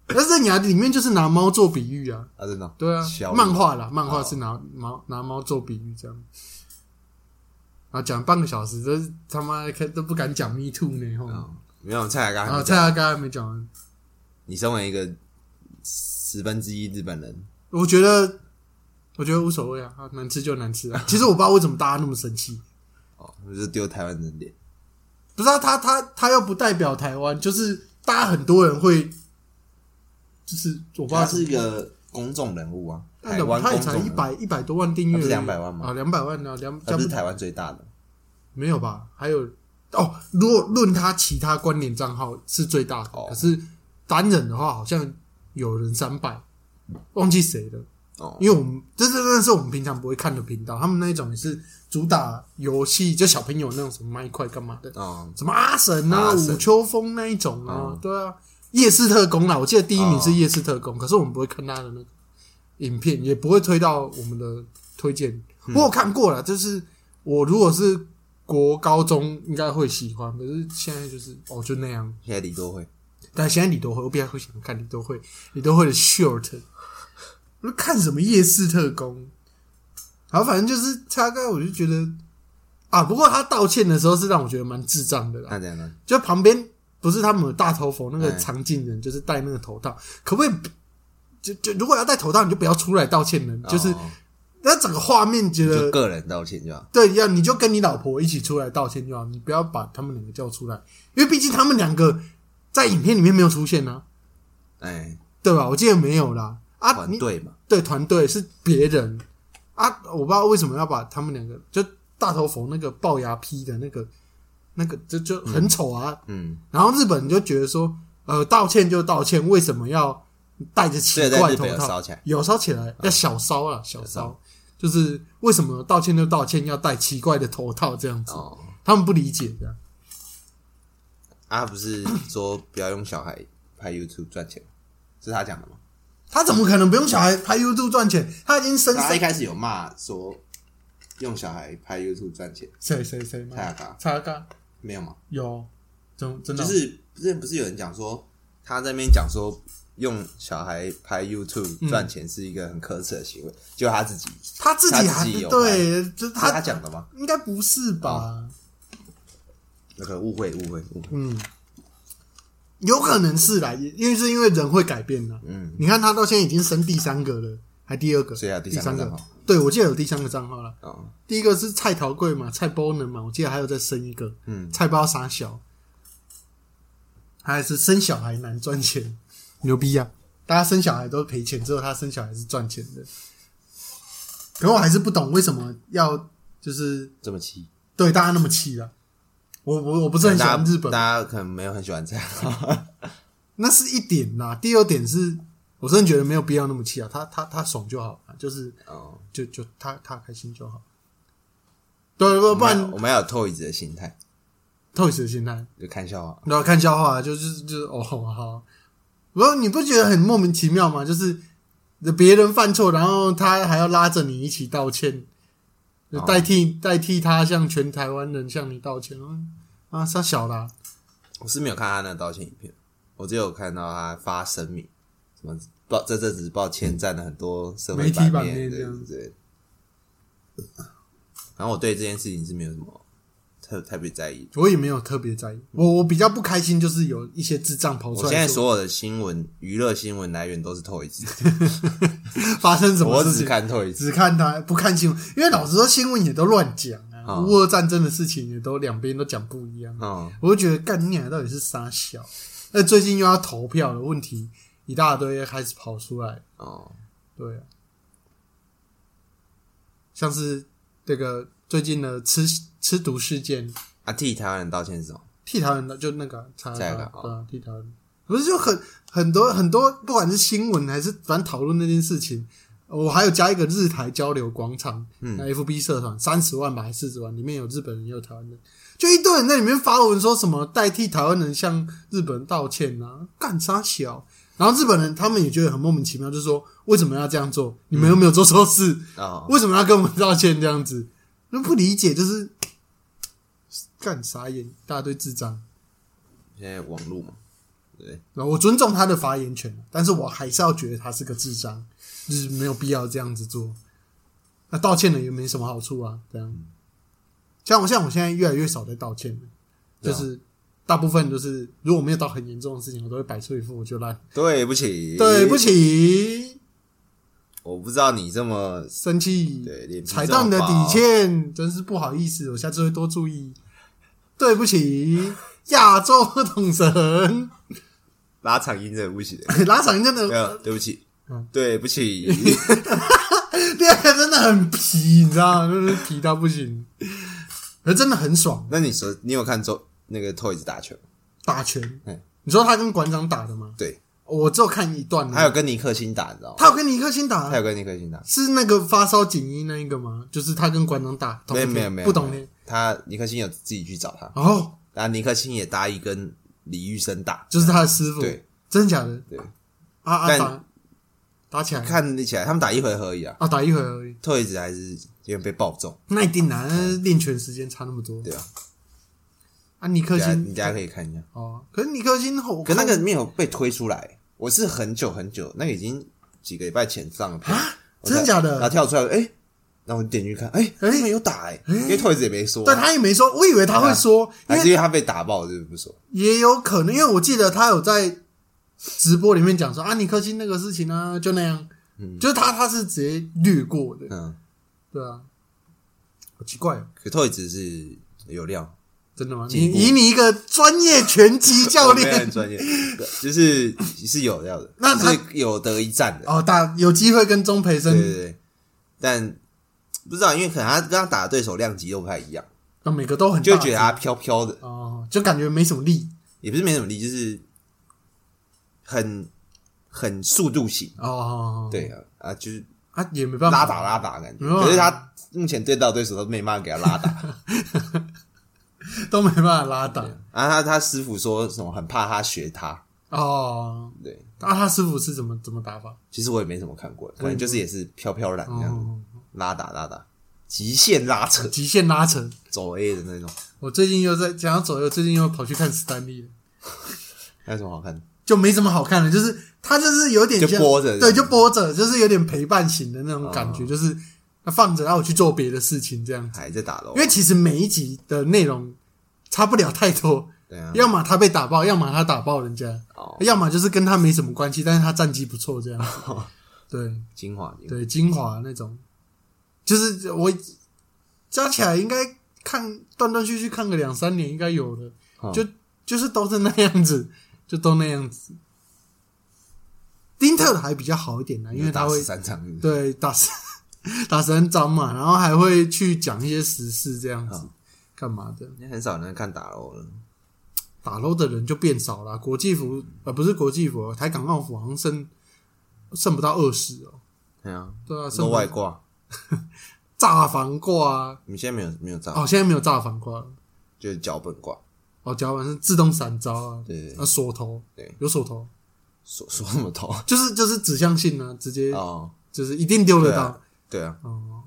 但是牙里面就是拿猫做比喻啊，
啊，真的哦。
对啊漫画啦，漫画
哦。
是拿猫拿猫做比喻这样。啊讲半个小时，这是他妈看都不敢讲 me too 呢，吼。
哦没有蔡雅刚
然后
还没讲，
蔡阿刚还没讲。完，
你身为一个十分之一日本人，
我觉得我觉得无所谓啊，啊难吃就难吃啊。其实我不知道为什么大家那么生气，
哦，就是丢台湾人脸。
不知道他他他又不代表台湾，就是大家很多人会，就是我不知道
他是一个公众人物啊，
那
台湾
他也才一百一百多万订阅而已，
他不是200万吗
啊，两百万啊，两
他不是台湾最大的。
没有吧？还有哦，如果论他其他关联账号是最大的，
哦
可是单人的话好像有人三百，忘记谁了。
哦，
因为我们这这真的是我们平常不会看的频道，他们那一种也是主打游戏，就小朋友那种什么麦块干嘛的，
哦，
什么阿神啊、
阿神。
武秋风那一种啊，
嗯
对啊，夜市特工啦，我记得第一名是
哦
夜市特工，可是我们不会看他的那个影片，也不会推到我们的推荐。
嗯。
我有看过了，就是我如果是国高中应该会喜欢，可是现在就是哦就那样。
现在李多会，
但现在李多惠，我比较会喜欢看李多惠，李多惠的 short，我就看什么夜市特工，然后反正就是大概我就觉得啊，不过他道歉的时候是让我觉得蛮智障的啦，
那怎样呢？
就旁边不是他们有大头佛那个
哎
常进人，就是戴那个头套，可不可以不？就就如果要戴头套，你就不要出来道歉了，就是
哦
那整个画面觉
就
得
个人道歉就好。
对，要你就跟你老婆一起出来道歉就好，你不要把他们两个叫出来，因为毕竟他们两个在影片里面没有出现呢、
哎，
对吧？我记得没有啦。啊，你
团队嘛，
对团队是别人啊，我不知道为什么要把他们两个就大头佛那个龅牙批的那个那个就就很丑啊。
嗯，
然后日本人就觉得说，呃，道歉就道歉，为什么要戴着奇怪头套？
烧起来，
有烧起来，要小烧啊，小
小
烧
烧。
就是为什么道歉就道歉，要戴奇怪的头套这样子？
哦，
他们不理解的。
啊，不是说不要用小孩拍 YouTube 赚钱，是他讲的吗？
他怎么可能不用小孩拍 YouTube 赚钱？他已经深深
他一开始有骂说用小孩拍 YouTube 赚钱，
谁谁谁吗？
蔡雅嘎
查嘎
没有吗？
有，真真的哦
就是之前不是有人讲说他在那边讲说用小孩拍 YouTube 赚钱是一个很可耻的行为，就他自己
他自己
他
还
自己有
对，就是
是他
他
讲的吗？
应该不是吧？
那个误会误会误会，
嗯，有可能是啦，也因为是因为人会改变的。
嗯，
你看他到现在已经生第三个了，还第二个，
谁啊第三个。
对，我记得有第三个账号了。
哦，
第一个是蔡桃贵嘛，蔡波能嘛，我记得还有再生一个，
嗯，
蔡包傻小，还是生小孩难赚钱，牛逼呀、大家生小孩都赔钱，只有他生小孩是赚钱的。可我还是不懂为什么要就是
这么气，
对大家那么气啊！我我我不是很喜欢日本，
大家可能没有很喜欢这样。
那是一点啦。第二点是我真的觉得没有必要那么气啊，他他他爽就好了，就是
哦，
就就他他开心就好。对，不不然
我们要有 Toys 的心态，
透死的心态，
就看笑话。
然后看笑话，就是就是哦好，不过你不觉得很莫名其妙吗？就是别人犯错，然后他还要拉着你一起道歉，就
哦
代替、代替他向全台湾人向你道歉嗯啊，他小啦、
我是没有看他那个道歉影片，我只有看到他发声明，什么报这阵子抱歉占了很多社会
媒体版
面，
这样
对对。然后我对这件事情是没有什么特特别在意。
我也没有特别在意。我我比较不开心，就是有一些智障跑出来，
我现在所有的新闻娱乐新闻来源都是 Toys，<laughs>
发生什么
我只
事情，
看 Toys。
只看他不看新闻，因为老实说新闻也都乱讲啊，
哦
乌俄战争的事情也都两边都讲不一样。
嗯，
我就觉得干你俩到底是啥小？那最近又要投票的问题一大堆开始跑出来，
哦，
对啊，像是这个最近的吃吃毒事件，
啊，替台湾人道歉是什么？
替台湾的就那个查
下一个
对啊，替台湾。不是就很很多很多，不管是新闻还是反正讨论那件事情，我还有加一个日台交流广场，FB 社团三十万吧还四十万，里面有日本人也有台湾人，就一堆人在里面发文说什么代替台湾人向日本人道歉啊，干啥小？然后日本人他们也觉得很莫名其妙，就是说为什么要这样做？你们又没有做错事，
哦，
为什么要跟我们道歉这样子？就不理解，就是干啥眼，一大堆智障。
现在网络嘛，对，
然后我尊重他的发言权，但是我还是要觉得他是个智障，就是没有必要这样子做。那道歉了也没什么好处啊，这样。像我像我现在越来越少在道歉了，就是大部分都是如果没有到很严重的事情，我都会摆出一副我就烂，
对不起，
对不，起，
我不知道你这么
生气，
对
踩到你的底线，真是不好意思，我下次会多注意。对不起，亚洲统神，<laughs>
拉长音真的不行，<laughs>
拉长音真的
没有，对不起
嗯，
对不起，<laughs>
第二个真的很皮，你知道吗？就是皮到不行，可是真的很爽，
那你说你有看周那个 Toys 打球？
打拳。
嗯。
你说他跟馆长打的吗？
对，
我只有看一段而已，
还有跟尼克星打，你知道吗？
他有跟尼克星打？
他，有跟尼克星打，
是那个发烧锦衣那一个吗？就是他跟馆长打，同一
没有没有没有，
不懂。呢
没有。他尼克星有自己去找他，
哦，
然后尼克星也答应跟李玉生打，
就是他的师傅，
对，
真的假的？
对，
啊啊
但
打打起来。
看起来他们打一回合而已啊，
啊，打一回而已，
退子还是有点被爆中，
那一定啊，那练拳时间差那么多。
对啊，
啊。尼克星
你大家可以看一下，
哦，可是尼克星后，
可那个没有被推出来，我是很久很久，那个已经几个礼拜前上的片，我才
真的假的？
然后跳出来，哎，然后我点进去看，哎，他们有打哎，因为退子也没说啊，
对他也没说，我以为他会说，
还是因为他被打爆，就是不说，
也有可能，因为我记得他有在直播里面讲说啊，尼克星那个事情啊，就那样，嗯。就是他他是直接略过的，
嗯，
对啊，好奇怪哦。
可退子是有料，
真的吗？你以你一个专业拳击教练。<laughs>
专业，就是是有料的，
那他
是有得一战的，
哦，打有机会跟钟培
对
生。
对对，但不知道，因为可能他跟他打的对手量级又不太一样，
那每个都很大。
就会觉得他飘飘的，
哦，就感觉没什么力。
也不是没什么力，就是很很速度型，
哦。
对啊啊，就是
啊，也没办法。
拉打拉打感觉。可是他目前对到对手都没办法给他拉打，<laughs>
都没办法拉打
然后他他师傅说什么很怕他学他，
哦。
对，
啊，他师傅是怎么怎么打法？
其实我也没怎么看过，可能就是也是飘飘然这样子
哦，
拉打拉打，极限拉扯。
极限拉扯。
走 A 的那种，
我最近又在讲到左右，最近又跑去看史丹利了，<laughs>
还有什么好看的？
就没什么好看的，就是他就是有点
就
像
播着
对，就播着，就是有点陪伴型的那种感觉，
哦。
就是他放着，然后我去做别的事情这样子。
还在打喽
因？为其实每一集的内容差不了太多，
对啊，
要么他被打爆，要么他打爆人家，
哦。
要么就是跟他没什么关系，但是他战绩不错这样子。<laughs> 对。
精华精华。
对，精华那种，就是我加起来应该看断断续续看个两三年应该有的，
哦。
就就是都是那样子，就都那样子。丁特的还比较好一点呢，因为他会
三场是是，
对打十 <laughs> 打三张嘛，然后还会去讲一些时事这样子
好，
干嘛的？
现在很少人看打喽了。
打 low 的人就变少了。国际服呃不是国际服，台港澳服好像剩剩不到二十哦。
对啊，
对啊，剩
都
不
外挂，<laughs>
炸房挂啊，
你们现在没有没有炸，
哦，现在没有炸房挂了。
就是脚本挂，
哦，脚板是自动闪招啊，
对对对
啊锁头，
对
有锁头，
锁锁什么头？
就是就是指向性啊，直接
哦，
就是一定丢得到
对啊。对啊，
哦，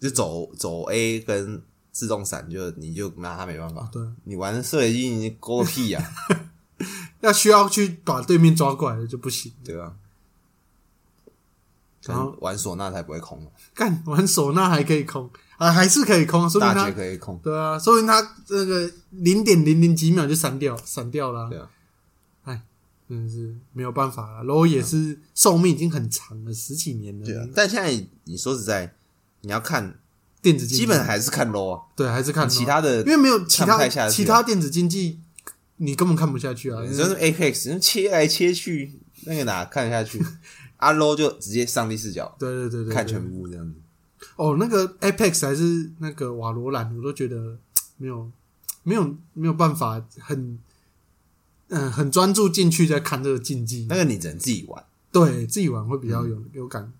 就走走 A 跟自动闪，就你就拿他没办法。
对，
你玩射击机，你勾个屁呀、<laughs>
要需要去把对面抓过来的就不行。
对啊？可
然后
能玩唢呐才不会空，
干玩唢呐还可以空啊，还是可以空，说明
大
他
绝可以空。
对啊，说明他这个零点零零几秒就闪掉，闪掉了、
对啊，哎
真的是没有办法了。然后也是寿命已经很长了，十几年了。
对啊。但现在你说实在，你要看，
电子竞技
基本还是看 low 啊，
对，还是看
其他的
因为没有其
看不
他
太下去啊
其他电子竞技，你根本看不下去啊。
你说是 Apex 切来切去，那个哪看得下去？<laughs> 阿 low 就直接上帝视角
对对对对，对
看全部这样子。
哦，那个 Apex 还是那个瓦罗兰，我都觉得没有没有没有办法很嗯、很专注进去在看这个竞技，
那个你只能自己玩，
对自己玩会比较
嗯。
有、有感。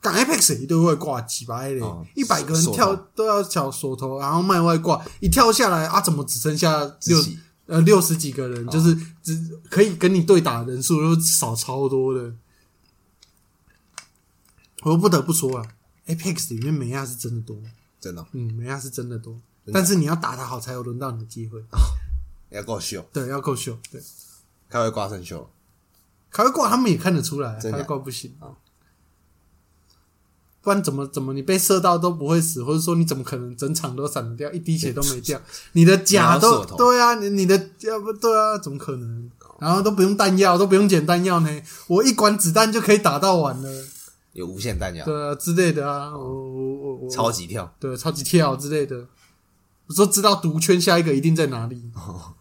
赶 Apex 一定会挂几百嘞
哦，
一百、个人跳都要抢锁头，然后卖外挂，一跳下来啊，怎么只剩下六呃六十几个人，就是只可以跟你对打的人数都少超多的。我不得不说啊，Apex 里面美亚是真的多，
真的哦
嗯，美亚是真的多，
的。
但是你要打得好才有轮到你的机会，
要够秀，
对，要够秀，对，
开会挂生秀，
开会挂他们也看得出来，开会挂不行
哦。
不然怎么怎么你被射到都不会死，或者说你怎么可能整场都闪掉，一滴血都没掉？<laughs> 你的甲都对啊，你你的要不对啊，怎么可能？然后都不用弹药，都不用捡弹药呢，我一管子弹就可以打到完了，
有无限弹药，
对啊之类的啊，我我我我。
超级跳，
对超级跳之类的，我说知道毒圈下一个一定在哪里。
哦。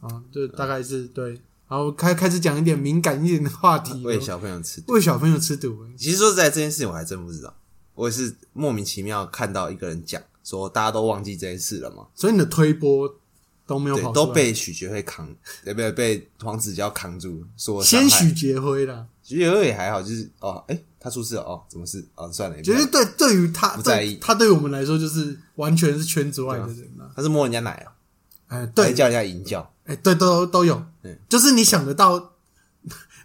啊，<laughs> 就大概是对，然后开开始讲一点敏感一点的话题，<laughs>
喂小朋友吃。
喂小朋友吃毒，
其实说实在，这件事情我还真不知道，我也是莫名其妙看到一个人讲说，大家都忘记这件事了嘛。
所以你的推波都没有跑，
都被许觉辉扛，对不对？被黄子佼扛住，说
先许杰辉啦。
许觉辉也还好，就是哦，哎，他出事了哦，怎么事？哦，算了，
其实对对于他
不在意。
对他对我们来说就是完全是圈子外的人啦。
他是摸人家奶啊，
哎，
还
对，
叫人家淫叫，
哎，对，都都有。
嗯，
就是你想得到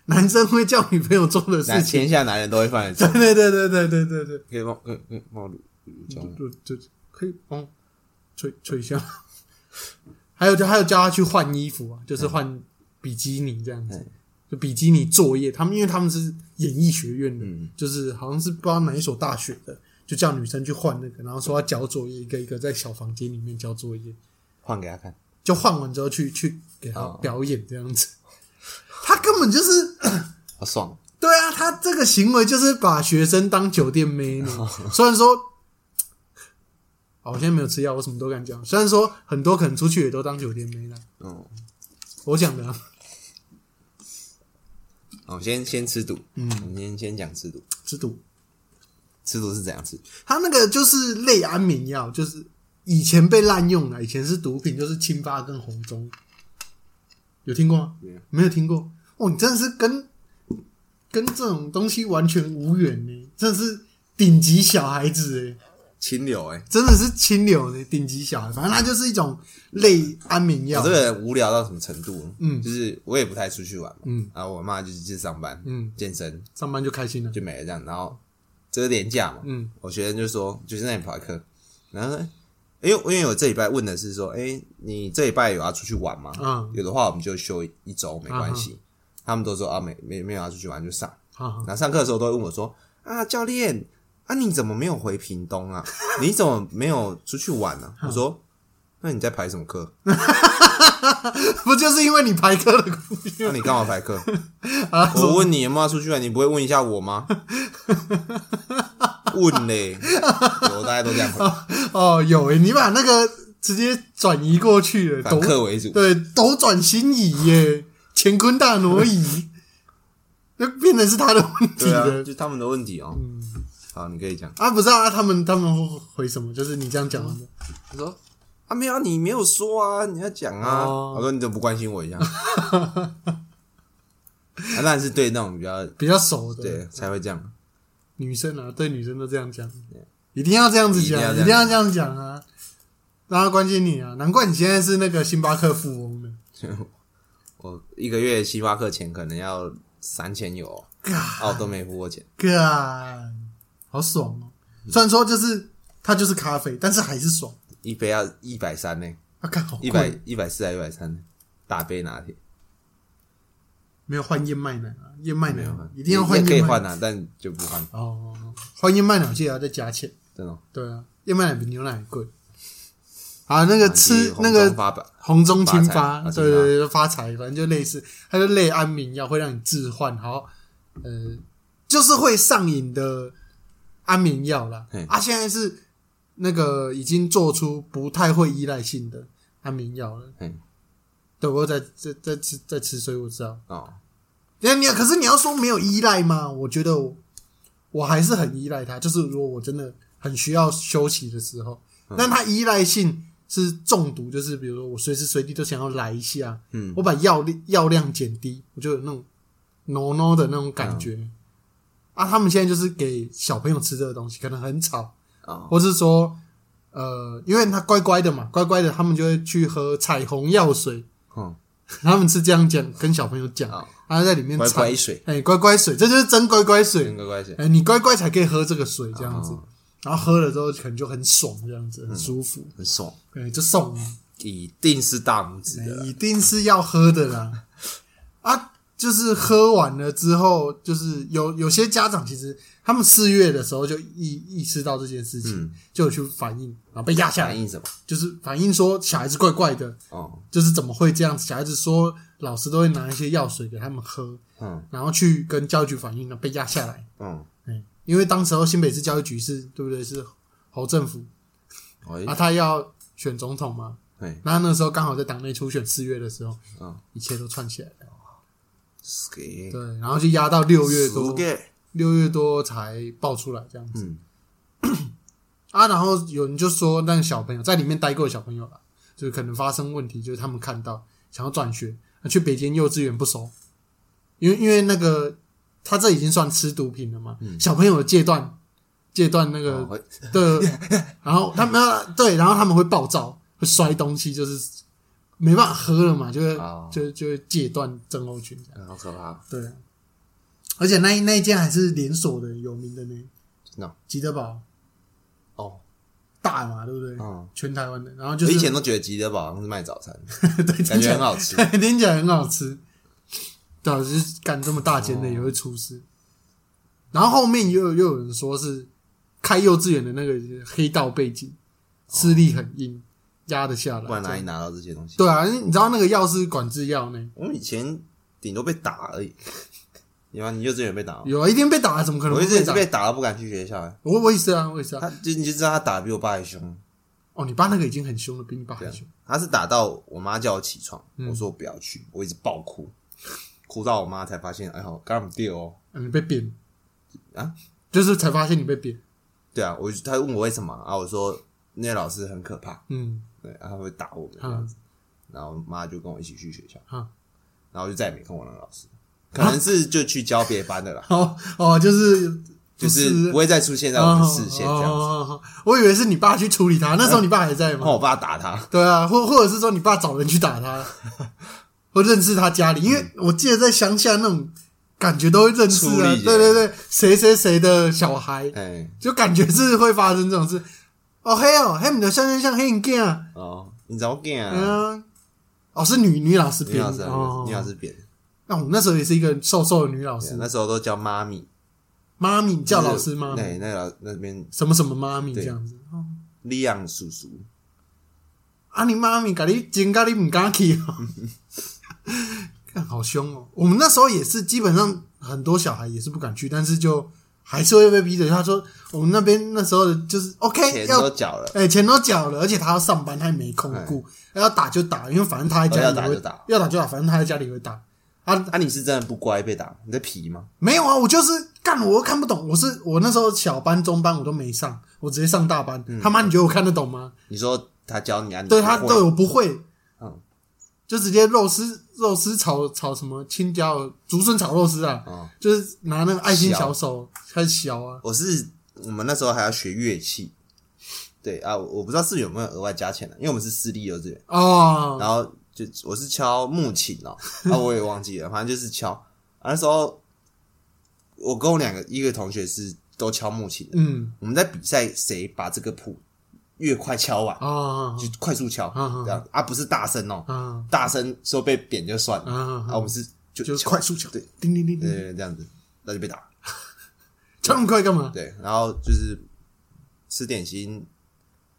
男生会叫女朋友做的事情。
天下男人都会犯的错
对，对对对对对对对，
可以帮可以可以帮我录录叫
就就可以帮吹吹一下。<laughs> 还有就还有叫他去换衣服啊，就是换比基尼这样子。
嗯，
就比基尼作业。他们因为他们是演艺学院的，
嗯
就是好像是不知道哪一所大学的，就叫女生去换那个，然后说要交作业，一个一个在小房间里面交作业。
换给他看，
就换完之后去去给他
哦
表演这样子。他根本就是 <coughs>
好爽，
对啊，他这个行为就是把学生当酒店妹呢。
哦
虽然说，哦，我现在没有吃药，我什么都敢讲。虽然说很多可能出去也都当酒店妹了，
嗯，
我讲的啊
哦，先先吃毒，嗯，我们先先讲吃毒，
吃毒。
吃毒是怎样吃？
它那个就是类安眠药，就是以前被滥用了，以前是毒品，就是青发跟红中。有听过吗
没有？
没有听过。哦，你真的是跟跟这种东西完全无缘呢，真的是顶级小孩子哎，
清流哎、
真的是清流的顶级小孩。反正它就是一种类安眠药
我这。个人无聊到什么程度？
嗯
就是我也不太出去玩嘛，
嗯
然后我妈就是去上班，
嗯，
健身
上班就开心了。
就没了这样，然后这个年假嘛，
嗯
我学生就说就是那里跑课，然后呢，因为因为我这礼拜问的是说，哎、你这礼拜有要出去玩吗？
嗯
有的话我们就休一周没关系。他们都说啊，没没没有要出去玩就上，
好好，
然后上课的时候都会问我说啊，教练啊，你怎么没有回屏东啊？<laughs> 你怎么没有出去玩呢、啊？我说，那你在排什么课？<laughs>
不就是因为你排课的故事
那你干嘛排课？<laughs>
啊？
我问你有没有出去玩，你不会问一下我吗？问嘞，我大家都这样回，
哦，有诶，你把那个直接转移过去了，
反
斗
客为主。
对斗转星移耶，乾坤大挪移，那变成是他的问题
对啊，
了
就他们的问题哦。好，你可以讲。
啊！不知道啊，他们他们会回什么？就是你这样讲完的，
他说啊，没有啊，你没有说啊，你要讲啊。
哦
我说你怎么不关心我一下？<laughs> 啊，当然是对那种比较
比较熟的
对才会这样。
女生啊，对女生都这样讲，一定要这样子讲，
一定要这样
一定要这样讲啊！让他关心你啊！难怪你现在是那个星巴克富翁呢。<laughs>
我一个月星巴克钱可能要三千有、哦，啊，我都没付过钱。
干，好爽哦！虽然说就是它就是咖啡，但是还是爽。
一杯要一百三呢，
啊，看好贵
一百一百四还一百三，大杯拿铁
没有换燕麦奶啊，燕麦奶
没有换，
一定要换
可以换啊，但就不换，
哦。换燕麦奶记得要再加钱，
真的哦。
对啊，燕麦奶比牛奶还贵。啊，那个吃那个红中青发，对对对，发财，反正就类似，它就类安眠药，会让你置换，好，呃，就是会上瘾的安眠药啦
嘿。
啊，现在是那个已经做出不太会依赖性的安眠药了
嗯。
对，我有在在在吃在吃，所以我知道。
哦，
那你可是你要说没有依赖吗？我觉得我我还是很依赖它，就是如果我真的很需要休息的时候，
嗯
但它依赖性是中毒，就是比如说我随时随地都想要来一下，
嗯
我把药量药量减低，我就有那种 no no 的那种感觉。
嗯
啊，他们现在就是给小朋友吃这个东西，可能很吵，
哦，
或是说，呃，因为他乖乖的嘛，乖乖的，他们就会去喝彩虹药水，
嗯，
他们是这样讲，跟小朋友讲，
哦。
他在里面
乖乖水，
哎、乖乖水，这就是真乖乖水。
真。乖乖水，
哎、你乖乖才可以喝这个水，这样子，
哦
然后喝了之后可能就很爽，这样子很舒服。
很爽，
哎、就送。你，
一定是大拇指
一定是要喝的啦。啊，就是喝完了之后，就是有有些家长其实他们四月的时候就意意识到这件事情，
嗯
就有去反映，然后被压下来，
反应什么？
就是反映说小孩子怪怪的，
哦，
就是怎么会这样子？小孩子说老师都会拿一些药水给他们喝，
嗯
然后去跟教育局反映，然后被压下来。
嗯，
嗯，因为当时候新北市教育局是对不对？是侯政府
哎
啊，他要选总统嘛，
哎，
那那时候刚好在党内初选四月的时候，
嗯，
一切都串起来了。
给
对，然后就压到六月多，六月多才爆出来这样子、
嗯。
啊。然后有人就说，那个小朋友在里面待过的小朋友啦，就是可能发生问题，就是他们看到想要转学，去北京幼稚园不收，因为因为那个他这已经算吃毒品了嘛，小朋友的戒断戒断那个
哦会。
的，然后他们要对，然后他们会暴躁，会摔东西，就是没办法喝了嘛，就会、
哦
就就会戒断症候群这样。
好可怕，
对，而且那一那一间还是连锁的，有名的呢，
真的哦
吉德堡。
哦，
大嘛，对不对？
嗯，
全台湾的，然后就是
我以前都觉得吉德堡好像是卖早餐，<laughs>
对，
感觉很
好，
好吃。<laughs>
听起来很好吃。对啊，就是干这么大间
哦。
的也会出事。然后后面又有又有人说是开幼稚园的那个黑道背景，势力很硬，压得下来。
不然哪里拿到这些东西？
对啊，你知道那个药是管制药呢？
我们以前顶多被打而已。<laughs> 有啊？你幼稚园被打吗？
有啊，一定被打，怎么可能
我？一直也是被打到不敢去学校欸。
我我也是啊，我也是啊。
他就你就知道他打得比我爸还凶。
哦，你爸那个已经很凶了，比你爸还凶。
他是打到我妈叫我起床，
嗯
我说我不要去，我一直爆哭，哭到我妈才发现，哎呦，刚刚掉哦。
嗯，你被扁
啊？
就是才发现你被扁。
对啊，我就他问我为什么啊，我说那些老师很可怕，
嗯，
对，啊他会打我们这样子，然后妈就跟我一起去学校，
啊
然后就再也没看过那个老师，可能是就去教别班的了，
哦哦，就是
就是不会再出现在我们视线这样子。
我以为是你爸去处理他，那时候你爸还在吗？<laughs>
我爸打他，
对啊，或或者是说你爸找人去打他，<laughs> 或认识他家里，因为我记得在乡下那种感觉都会认识啊。对对对，谁谁谁的小孩，
哎，
就感觉是会发生这种事。哦嘿哦，嘿，你的像像像黑影镜啊，
哦，你怎么干啊？
嗯，哦是女女老师编
女老师
的，哦，
女老师扁的，
那我们那时候也是一个瘦瘦的女老师，
对那时候都叫妈咪，
妈咪叫老师妈咪，
对，那个老那边
什么什么妈咪这
对
样子。哦。
利昂叔叔，
啊，你妈咪甲你真甲你唔敢去哦，<laughs> 看好凶哦。我们那时候也是，基本上很多小孩也是不敢去，但是就还是会被逼着。他说我们那边那时候的就是 OK
钱
要
都缴了，
哎、钱都缴了，而且他要上班，他也没空顾，要打就打，因为反正他在家里会
哦要打就打
要打就打，反正他在家里会打。啊，
啊，你是真的不乖被打，你在皮吗？
没有啊，我就是干，我又看不懂。我是我那时候小班、中班我都没上，我直接上大班。他妈，你觉得我看得懂吗？
你说他教你啊？你
对他对我不会，
嗯，
就直接肉丝肉丝炒炒什么青椒竹笋炒肉丝啊，
哦。
就是拿那个爱心小手开始削啊，
我是我们那时候还要学乐器，对啊，我我不知道是有没有额外加钱的，因为我们是私立幼稚园，
哦，
然后就我是敲木琴哦，啊我也忘记了，<laughs> 反正就是敲。啊、那时候我跟我两个一个同学是都敲木琴的，
嗯。
我们在比赛谁把这个谱越快敲完，
啊
就快速敲，这样。啊不是大声哦，
啊。
大声说被扁就算了，
啊
啊我们是就
就快速敲
对
叮叮叮叮，
这样子，那就被打。<laughs>
敲那么快干嘛？
对，然后就是吃点心、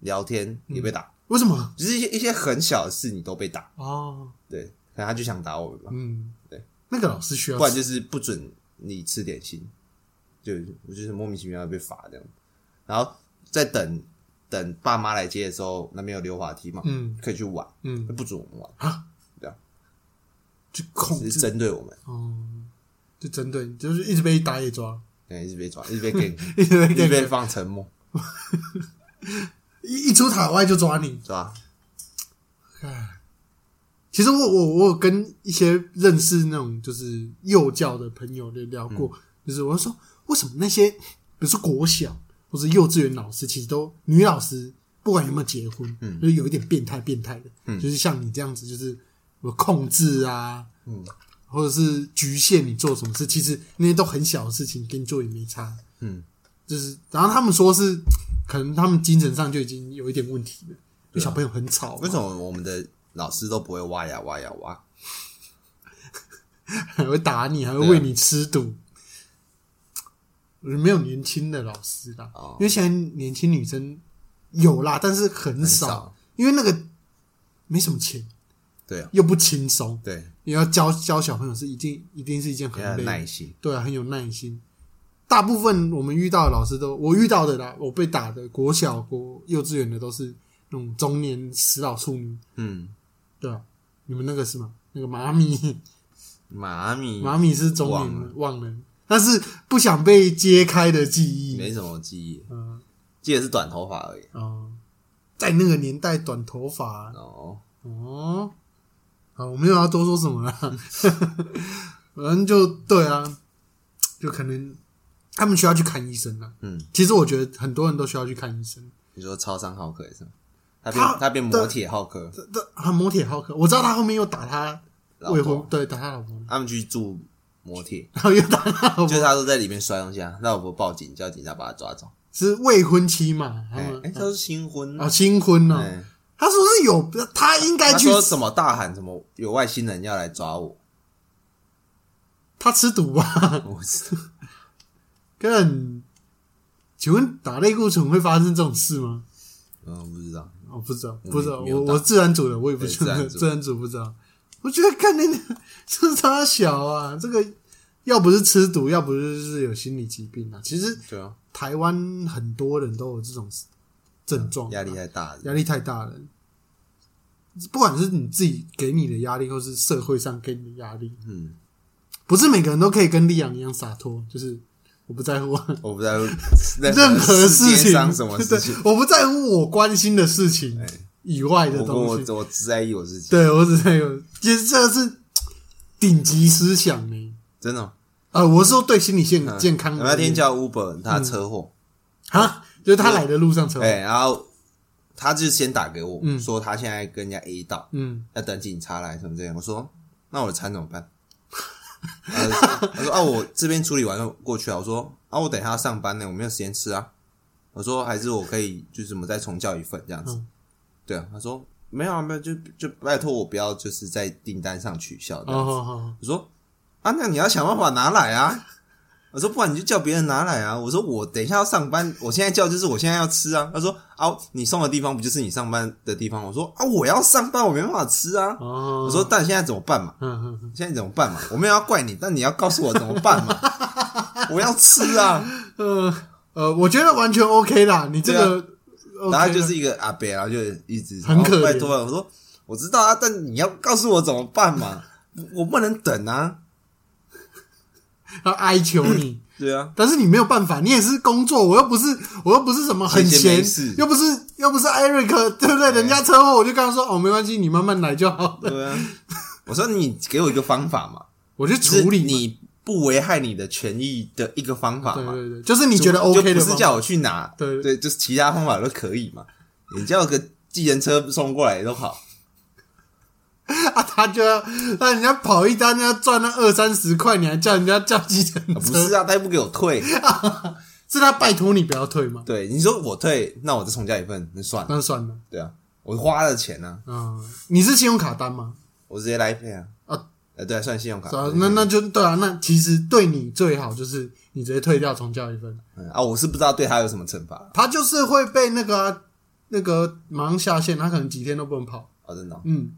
聊天也被打，
为什么？
就是一些一些很小的事你都被打。
哦，
对，可能他就想打我们吧，
嗯，
对，
那个老师需要
不然就是不准你吃点心，就我就是莫名其妙地被罚这样。然后再等等爸妈来接的时候，那边有溜滑梯嘛，
嗯。
可以去玩，
嗯。
不准我们玩，
啊，
这样
就控制。
针对我们，
哦，就针对你，就是一直被打野抓，
对，一直被抓，一直被给，<laughs>
一直被
一直被
给
放沉默，
一 <laughs> 一出塔外就抓你。
是吧？
其实我我我有跟一些认识那种就是幼教的朋友就聊过，
嗯。
就是我说为什么那些比如说国小或是幼稚园老师，其实都女老师不管有没有结婚，
嗯
就是有一点变态变态的，
嗯
就是像你这样子，就是有控制啊，
嗯，
或者是局限你做什么事，其实那些都很小的事情，跟你做也没差，
嗯，
就是然后他们说是可能他们精神上就已经有一点问题了，就小朋友很吵嘛，
为什么我们的老师都不会挖呀挖呀挖？
还会打你，还会喂你吃毒。没有年轻的老师啦，
哦
因为现在年轻女生有啦，但是很
很
少，
少
因为那个没什么钱，
对啊，
又不轻松，
对，
你要教教小朋友是一定一定是一件很
要有
累的
耐心，
对啊，很有耐心。大部分我们遇到的老师都，我遇到的啦，我被打的国小、国幼稚园的都是那种中年死老处女，
嗯，
对啊，你们那个是吗？那个妈咪，
妈咪
妈咪是中年
忘了
人忘了，但是不想被揭开的记忆。
没什么记忆，
嗯。
记得是短头发而已。
哦，在那个年代短头发。
哦，
哦。好，我没有要多说什么了，<laughs> 反正就对啊，就可能他们需要去看医生了。
嗯，
其实我觉得很多人都需要去看医生。
你说超商浩克也是吗？他变
他
他变磨铁浩克，
这这很摩铁浩克，我知道他后面又打他未婚，对，打他老婆，
他们去住磨铁，
然 <laughs> 后又打他老婆，
就是他都在里面摔东西啊，那老婆报警，叫警察把他抓走。
是未婚妻嘛？他们
哎哎，他是新婚
哦，新婚呢？
哎
他说是有，他应该
他
去，
说什么大喊什么有外星人要来抓我，
他吃毒吧？
我知道 <laughs>
更，请问打类固醇会发生这种事吗？
嗯不知道，
我不知道，
我
不知道，
没有打
我我自然组的，我也不
对
知道，
自然组
自然组不知道。我觉得看那个这他小啊，这个要不是吃毒，要不就是有心理疾病啊。其实
对啊，
台湾很多人都有这种症状，
压力太大了，
压力太大了。不管是你自己给你的压力，或是社会上给你的压力，
嗯，
不是每个人都可以跟利阳一样洒脱，就是我不在乎。
我不在乎 <laughs>
任何事情，
什么事情，<laughs>
我不在乎我关心的事情。
哎
以外的
我
东西。
我我只在意我自己，
对我只在有，其实这个是顶级思想呢。
真的哦。
啊，我是说对心理健康
那天叫 Uber，他车祸，
啊，就是他来的路上车祸，
哎，然后他就先打给我
嗯
说他现在跟人家 A 到，
嗯，
要等警察来什么这样。我说那我的餐怎么办？<laughs> 他他说啊，我这边处理完了过去啊。我说啊，我等一下要上班呢，我没有时间吃啊。我说还是我可以就是什么再重叫一份这样子。
嗯
对啊，他说没有啊，没有，就就拜托我不要就是在订单上取消这样子。我说啊，那你要想办法拿来啊。我说不然你就叫别人拿来啊。我说我等一下要上班，我现在叫就是我现在要吃啊。他说啊，你送的地方不就是你上班的地方？我说啊，我要上班，我没办法吃啊。
哦，
我说但现在怎么办嘛？
嗯嗯嗯
现在怎么办嘛？我没有要怪你，但你要告诉我怎么办嘛？<laughs> 我要吃啊！
呃呃，我觉得完全 OK 啦，你这个
然后他就是一个阿伯，然后就一直
很可怜
哦拜托了。我说我知道啊，但你要告诉我怎么办嘛？我不能等啊。<laughs>
要哀求你，<laughs>
对啊，
但是你没有办法，你也是工作，我又不是我又不是什么很
闲
又不是又不是艾瑞克，对不对？人家车祸我就跟他说哦，没关系，你慢慢来就好了，
对啊。我说你给我一个方法嘛，<laughs>
我去处理。
你不危害你的权益的一个方法嘛。
对对对，就是你觉得 OK
不是叫我去拿，
对
对，就是其他方法都可以嘛。你叫个计程车送过来都好。<laughs>
啊，他就要让人家跑一单要赚那二三十块，你还叫人家叫计程
啊不？是啊，他又不给我退。<laughs>
是他拜托你不要退吗？
对，你说我退，那我再重加一份，那算了。
那算了，
对啊，我花了钱呢、啊，
嗯，你是信用卡单吗？
我直接来配啊。
啊，
呃，对啊，算信用卡。
那那就对啊，那其实对你最好就是你直接退掉重交一份，
嗯啊，我是不知道对他有什么惩罚
他就是会被那个啊、那个马上下线，他可能几天都不能跑。
哦，真的哦、
嗯，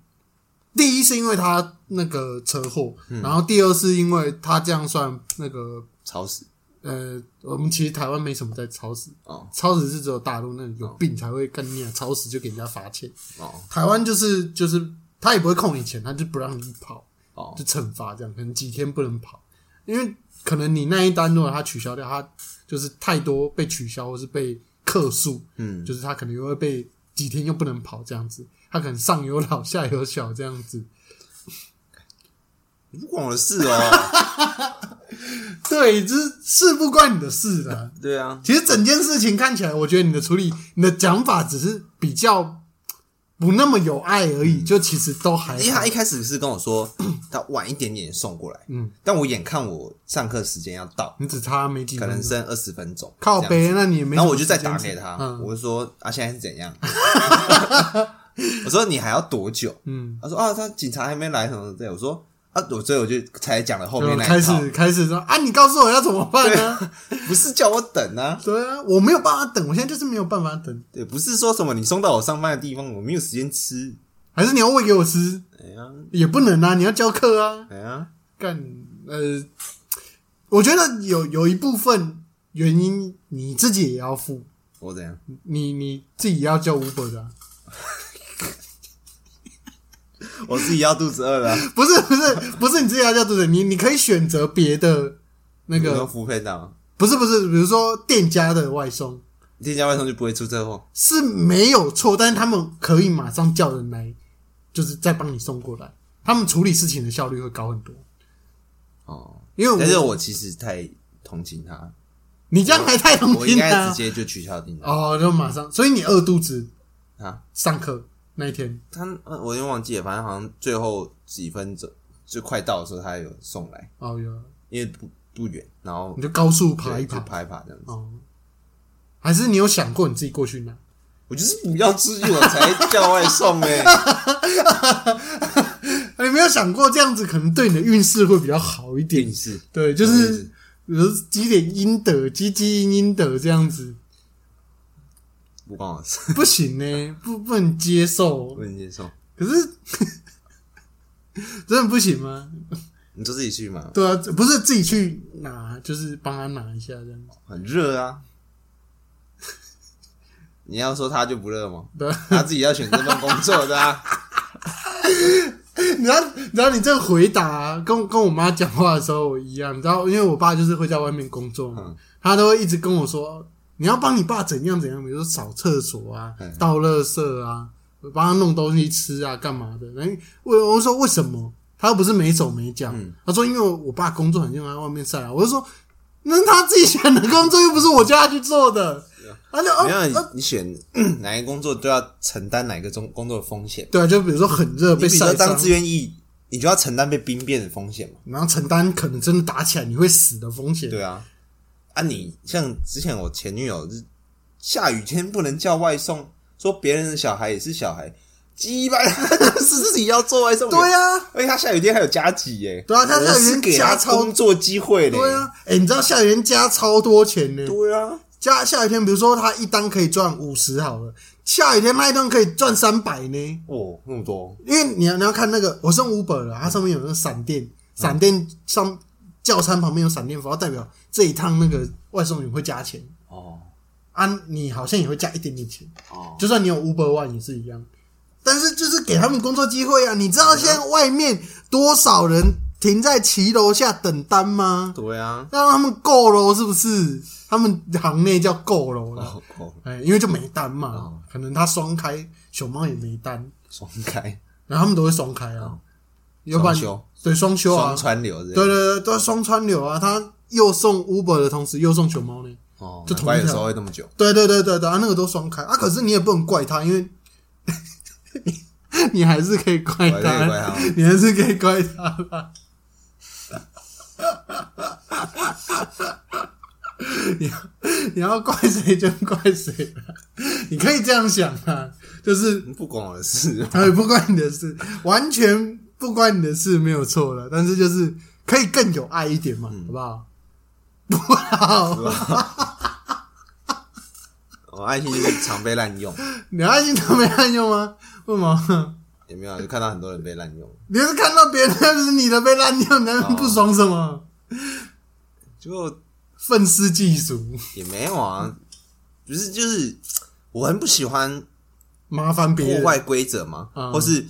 第一是因为他那个车祸，
嗯
然后第二是因为他这样算那个
超时
呃，我们其实台湾没什么在超时，
哦
超时是只有大陆那有病才会跟你啊，超时就给人家罚钱。
哦
台湾就是就是他也不会扣你钱，他就不让你跑，
哦
就惩罚这样，可能几天不能跑，因为可能你那一单如果他取消掉，他就是太多被取消或是被客诉，
嗯，
就是他可能又会被几天又不能跑这样子，他可能上有老下有小这样子。
不关我的事哦。<laughs>
对，这事不关你的事的。
对啊，
其实整件事情看起来，我觉得你的处理、你的讲法只是比较不那么有爱而已，就其实都还好
因为他一。开始是跟我说 <coughs> 他晚一点点送过来，
嗯，
但我眼看我上课时间要到，
你只差没几分钟，
可能剩二十分钟，这样
靠背，那你也没什么时间吃。
然后我就再打给他，
嗯
我就说啊，现在是怎样？<laughs> 我说你还要多久？
嗯，
他说啊，他警察还没来什么的。我说啊，我所以我就才讲了后面
就开
那一套，
始开始说啊，你告诉我要怎么办呢？<laughs>
不是叫我等啊，
对啊，我没有办法等，我现在就是没有办法等，
对，不是说什么你送到我上班的地方，我没有时间吃。
还是你要喂给我吃，
哎呀，
也不能啊，你要教课啊，
哎呀，
干呃，我觉得有有一部分原因你自己也要付，
我怎样？
你你自己也要叫 Uber 的啊、
我自己要肚子饿了 <laughs> 啊，
不是不是不是你自己要叫肚子？你你可以选择别的那
那个
个，
付配到，
不是不是，比如说店家的外送，
店家外送就不会出车祸。
是没有错，但是他们可以马上叫人来，就是再帮你送过来，他们处理事情的效率会高很多。
哦，
因为
但是
我
我其实太同情他，
你这样还太同情
我应该直接就取消订单
哦，就马上，所以你饿肚子
啊。
上课那一天
他呃我有点忘记了，反正好像最后几分钟就快到的时候，他有送来，
哦哟，
因为不不远，然后
你就高速爬一爬
爬一爬这样子。
哦，还是你有想过你自己过去拿？<laughs>
我就是不要出去，我才叫外送 <laughs> 哎、
你没有想过这样子可能对你的运势会比较好一点
定？是
对，就是
思
比如积点阴德，积积阴阴德这样子，
不关我事，
不行呢，<laughs> 不不能接受
不。能接受。
可是 <laughs> 真的不行吗？
你就自己去嘛，
对啊，不是自己去拿，就是帮他拿一下这样子。
很热啊。<laughs> 你要说他就不热吗？
对，
他自己要选这份工作的啊。
你知道，你知道你这个回答、啊、跟跟我妈讲话的时候我一样，你知道，因为我爸就是会在外面工作嘛，
嗯
他都会一直跟我说，你要帮你爸怎样怎样，比如说扫厕所啊
嗯、
倒垃圾啊，帮他弄东西吃啊，干嘛的？然后我我说为什么？他又不是没手没脚，
嗯
他说因为我爸工作很辛苦，在外面晒啊。我就说，那他自己选的工作又不是我叫他去做的，他就
没有你
哦哦，
你选哪一个工作都要承担哪一个工工作的风险。
对啊，就比如说很热被晒伤
当，志愿役，你就要承担被兵变的风险嘛。
然后承担可能真的打起来你会死的风险。
对啊，啊你像之前我前女友是下雨天不能叫外送，说别人的小孩也是小孩，鸡巴是自己要做外送员。
对啊，
而且他下雨天还有加急耶。
对啊他下雨天
给他工作机会嘞。
对啊，哎、你知道下雨天加超多钱呢？
对啊，
加下雨天，比如说他一单可以赚五十好了，下雨天那一单可以赚三百呢。
哦，那么多，
因为你要你要看那个，我是用 Uber 的，它上面有那个闪电，闪电上教餐旁边有闪电符号，代表这一趟那个外送员会加钱。
哦。
啊，你好像也会加一点点钱，
哦，
就算你有 Uber One 也是一样。但是就是给他们工作机会啊！你知道现在外面多少人停在骑楼下等单吗？
对啊，
让他们够了，是不是？他们行内叫够了啦。
哦哦，
哎、因为就没单嘛，
哦。
可能他双开，熊猫也没单，
双开。
然后他们都会双开啊，要不然对双休啊。
双，川流
对对对，都要双川流啊，他又送 Uber 的同时又送熊猫呢，
哦，
就同一条
难怪有时候会那么久。
对对对对对，啊，那个都双开。啊，可是你也不能怪他，因为 <laughs> 你还是可以怪
我还是可以怪他。
你还是可以怪他吧。<laughs> 你要你要怪谁就怪谁吧，你可以这样想啊，就是
不关我的事，<laughs>
哎，不关你的事，完全不关你的事，没有错了。但是就是可以更有爱一点嘛，好不好？<laughs> 不好，
我 <laughs> 爱心就是常被滥用，<laughs>
你爱心常被滥用吗？为什么？
有没有？就看到很多人被滥用，
你是看到别人那是你的被滥用，你在那边不爽什么？
就
愤世嫉俗，
也没有啊，不是就是我很不喜欢
麻烦别人
破坏规则嘛，
嗯
或是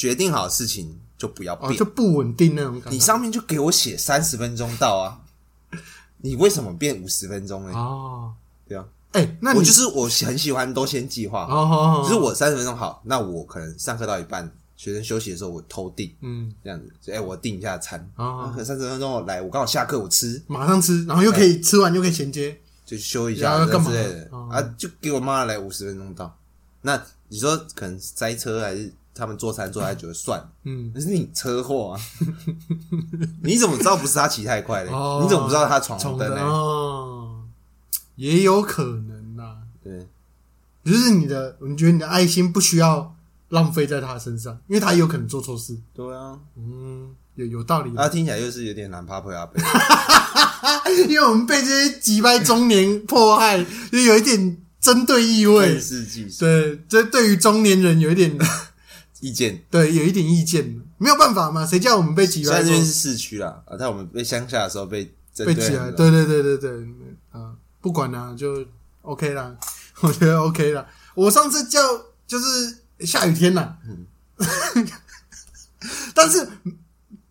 决定好的事情就不要
哦，
变
就。不稳定那种感觉。
你上面就给我写三十分钟到啊，<laughs> 你为什么变五十分钟呢？
哦，
对啊，
哎，那
我就是我很喜欢都先计划。好，
哦
就是我三十分钟好，那我可能上课到一半，学生休息的时候我偷订
嗯，
这样子，就哎、我订一下餐，
哦
啊可能三十分钟我来，我刚好下课我吃
马上吃，然后又可以吃完又可以衔接，
就休一下
干嘛？
之类的、
哦。
啊，就给我妈来五十分钟到。那你说可能塞车还是他们做餐做太久就算了，
嗯，
那是你车祸啊！<laughs> 你怎么知道不是他骑太快嘞？
哦
你怎么不知道他闯红灯嘞？
哦，也有可能呐。
对，
就是你的，你觉得你的爱心不需要浪费在他身上，因为他有可能做错事。
对啊，
嗯，有有道理。
啊，听起来又是有点难怕配阿贝。<laughs>
因为我们被这些击败中年迫害，就有一点针对意味
愤。世嫉俗，
对，这对于中年人有一点，
意见。
对，有一点意见。没有办法嘛，谁叫我们被击败过
虽然这边是市区啦，啊，在我们被乡下的时候被针
被挤来？
对很
对对对对对，啊，不管啦，就 OK 啦，<laughs> 我觉得 OK 啦。我上次叫就是下雨天啦，<laughs> 但是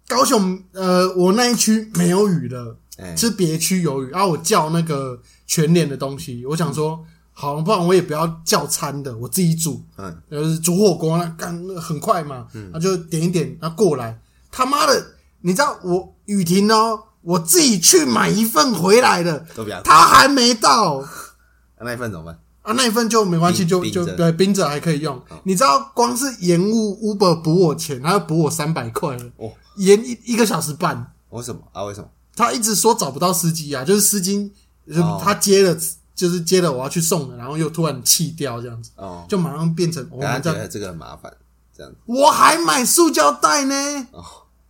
高雄呃，我那一区没有雨了。
哎，
是别区有雨，然、后我叫那个全脸的东西，我想说好，不然我也不要叫餐的，我自己煮，
嗯，
就是煮火锅那干很快嘛，嗯那就点一点，他过来，他妈的，你知道我雨婷哦，我自己去买一份回来的，
都不要。
他还没到。<laughs>
那一份怎么办？
啊，那一份就没关系，就就对冰着还可以用。你知道，光是延误 Uber 补我钱，他要补我三百块了，
哦，
延一一个小时半。
为什么啊？为什么？
他一直说找不到司机啊，就是司机，就
哦
他接了，就是接了我要去送的，然后又突然弃掉这样子，
哦，
就马上变成我。
觉得这个很麻烦，这样子
我还买塑胶袋呢，
哦，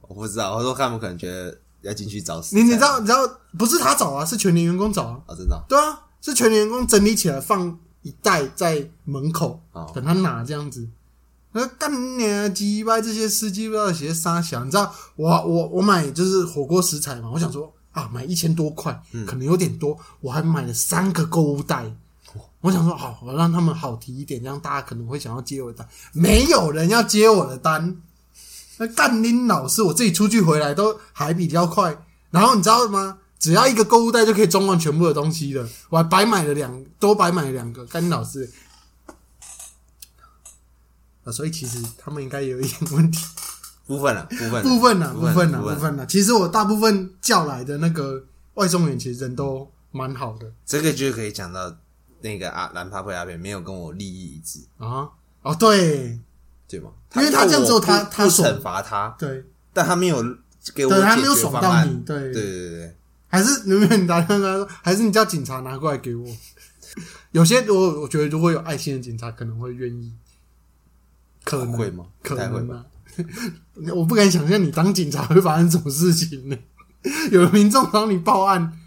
我不知道。我说他们可能觉得要进去找死。
你你知道你知道不是他找啊，是全年员工找啊，
哦，真的哦
对啊，是全年员工整理起来放一袋在门口，
哦
等他拿这样子。那干你啊！鸡巴这些司机不知道写啥想，你知道我我我买就是火锅食材嘛，我想说啊，买一千多块，可能有点多，我还买了三个购物袋。我想说好，我让他们好提一点，这样大家可能会想要接我的单。没有人要接我的单，那干拎老师，我自己出去回来都还比较快。然后你知道吗？只要一个购物袋就可以装完全部的东西了，我还白买了两，多白买了两个。干拎老师，啊，所以其实他们应该有一点问题，
部分了，部分
部分了，部分了，
部
部分了。其实我大部分叫来的那个外送员，其实人都蛮好的。
这个就可以讲到那个啊，兰帕配阿片没有跟我利益一致，
啊。哦，对。
对吗？
因为他这样只有他
不
他
惩罚他，
对。
但他没有给我
对，他没有爽到你，对。
对对对对，
还是你们打电话说，还是你叫警察拿过来给我。<laughs> 有些我我觉得如果有爱心的警察可能会愿意，可能。
会吗？
可能啊，<laughs> 我不敢想象你当警察会发生什么事情呢？<laughs> 有民众找你报案，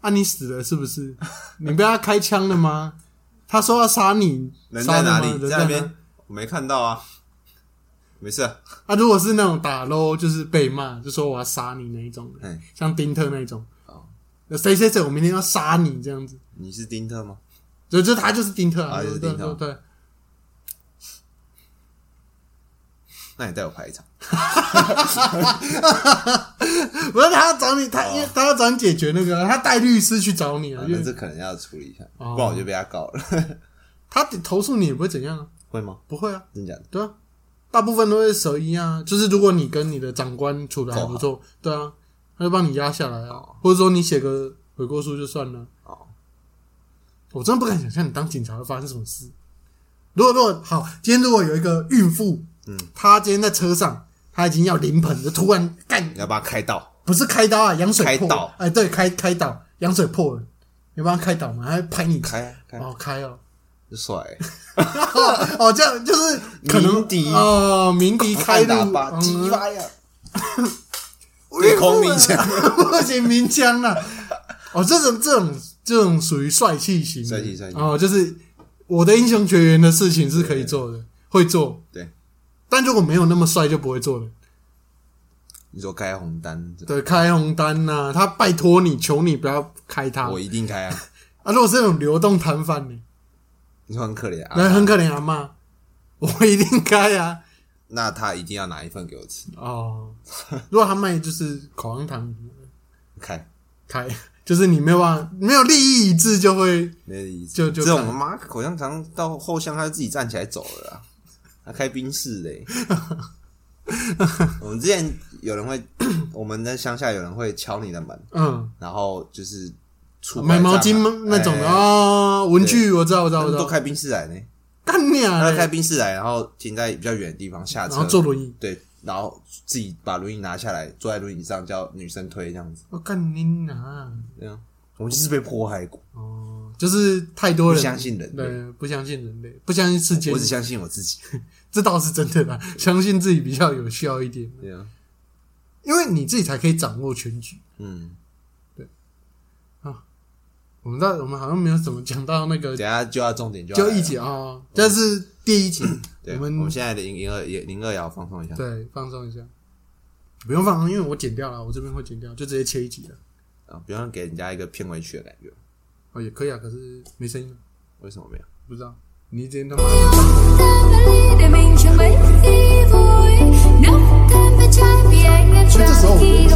啊你死了是不是？你被他开枪了吗？他说要杀你，
人
杀
在哪里？
人
在那边，我没看到啊，没事啊，
啊，如果是那种打 low 就是被骂，就说我要杀你那一种像丁特那一种
哦，
谁谁谁，我明天要杀你这样子。
你是丁特吗？
就就他就是丁特
就是丁特
对对，
那你带我拍一场，<laughs>
不是他要找你，他因为他要找你解决那个，他带律师去找你啊
啊，
因为
那这可能要处理一下，
哦
不然我就被他告了，<laughs>
他投诉你也不会怎样啊，
会吗？
不会啊，
真假的？
对啊，大部分都是蛇一啊，就是如果你跟你的长官处的还不错，对啊，他就帮你压下来啊，或者说你写个悔过书就算了。
哦，
我真的不敢想象你当警察会发生什么事。如果如果好，今天如果有一个孕妇，
嗯，
他今天在车上，他已经要临盆，就突然干
你要把他开刀，
不是开刀啊，羊水破
开刀，
哎，对，开开刀，羊水破了，你帮他开刀嘛？还拍你。
开啊开啊，
哦，开哦，
就帅。欸，<laughs>
哦，这样就是可能
鸣笛。
哦，鸣笛开路，
鸡巴呀，对空鸣枪，
不行，鸣枪啊！哦，这种这种这种属于帅气型的，
帅气帅气。
哦，就是我的英雄学员的事情是可以做的，会做，
对，
但如果没有那么帅，就不会做了。
你说开红单，
对，开红单呐、他拜托你，求你不要开他。
我一定开啊，<laughs>
啊！如果是那种流动摊贩呢，
你说很可怜啊，
那很可怜啊妈，我一定开啊！
那他一定要拿一份给我吃，
哦，如果他卖就是口香糖，
开，
开。就是你没有办法，没有利益一致就会
没意思。
就就
这种妈口香糖到后巷，他就自己站起来走了啦，他开宾士嘞。我们之前有人会，我们在乡下有人会敲你的门，
嗯
然后就是出
买毛巾吗？那种的啊，文具我知道，我知道，我
都开宾士来呢，
干你啊
他！开宾士来，然后停在比较远的地方下
然后
车，
坐轮椅，
对，然后自己把轮椅拿下来，坐在轮椅上叫女生推这样子，
我干你啊！
对啊我们就是被迫害过，
哦，就是太多人
不相信人类，
对，不相信人类，不相信世界
我，只相信我自己，<laughs>
这倒是真的啦。<laughs> 相信自己比较有效一点，
对啊，
因为你自己才可以掌握全局。
嗯，对啊
我们到我们好像没有怎么讲到那个
等下就要重点就要
就一集啊，这是第一集，<coughs>
对，
我们
我们现在的零零二也零二也要放松一下。
对放松一下，不用放松，因为我剪掉了，我这边会剪掉，就直接切一集了。
啊，不要给人家一个片尾曲的感觉。
哦，也可以啊，可是没声音，
为什么没有？
不知道。你真他妈……这
时候我觉。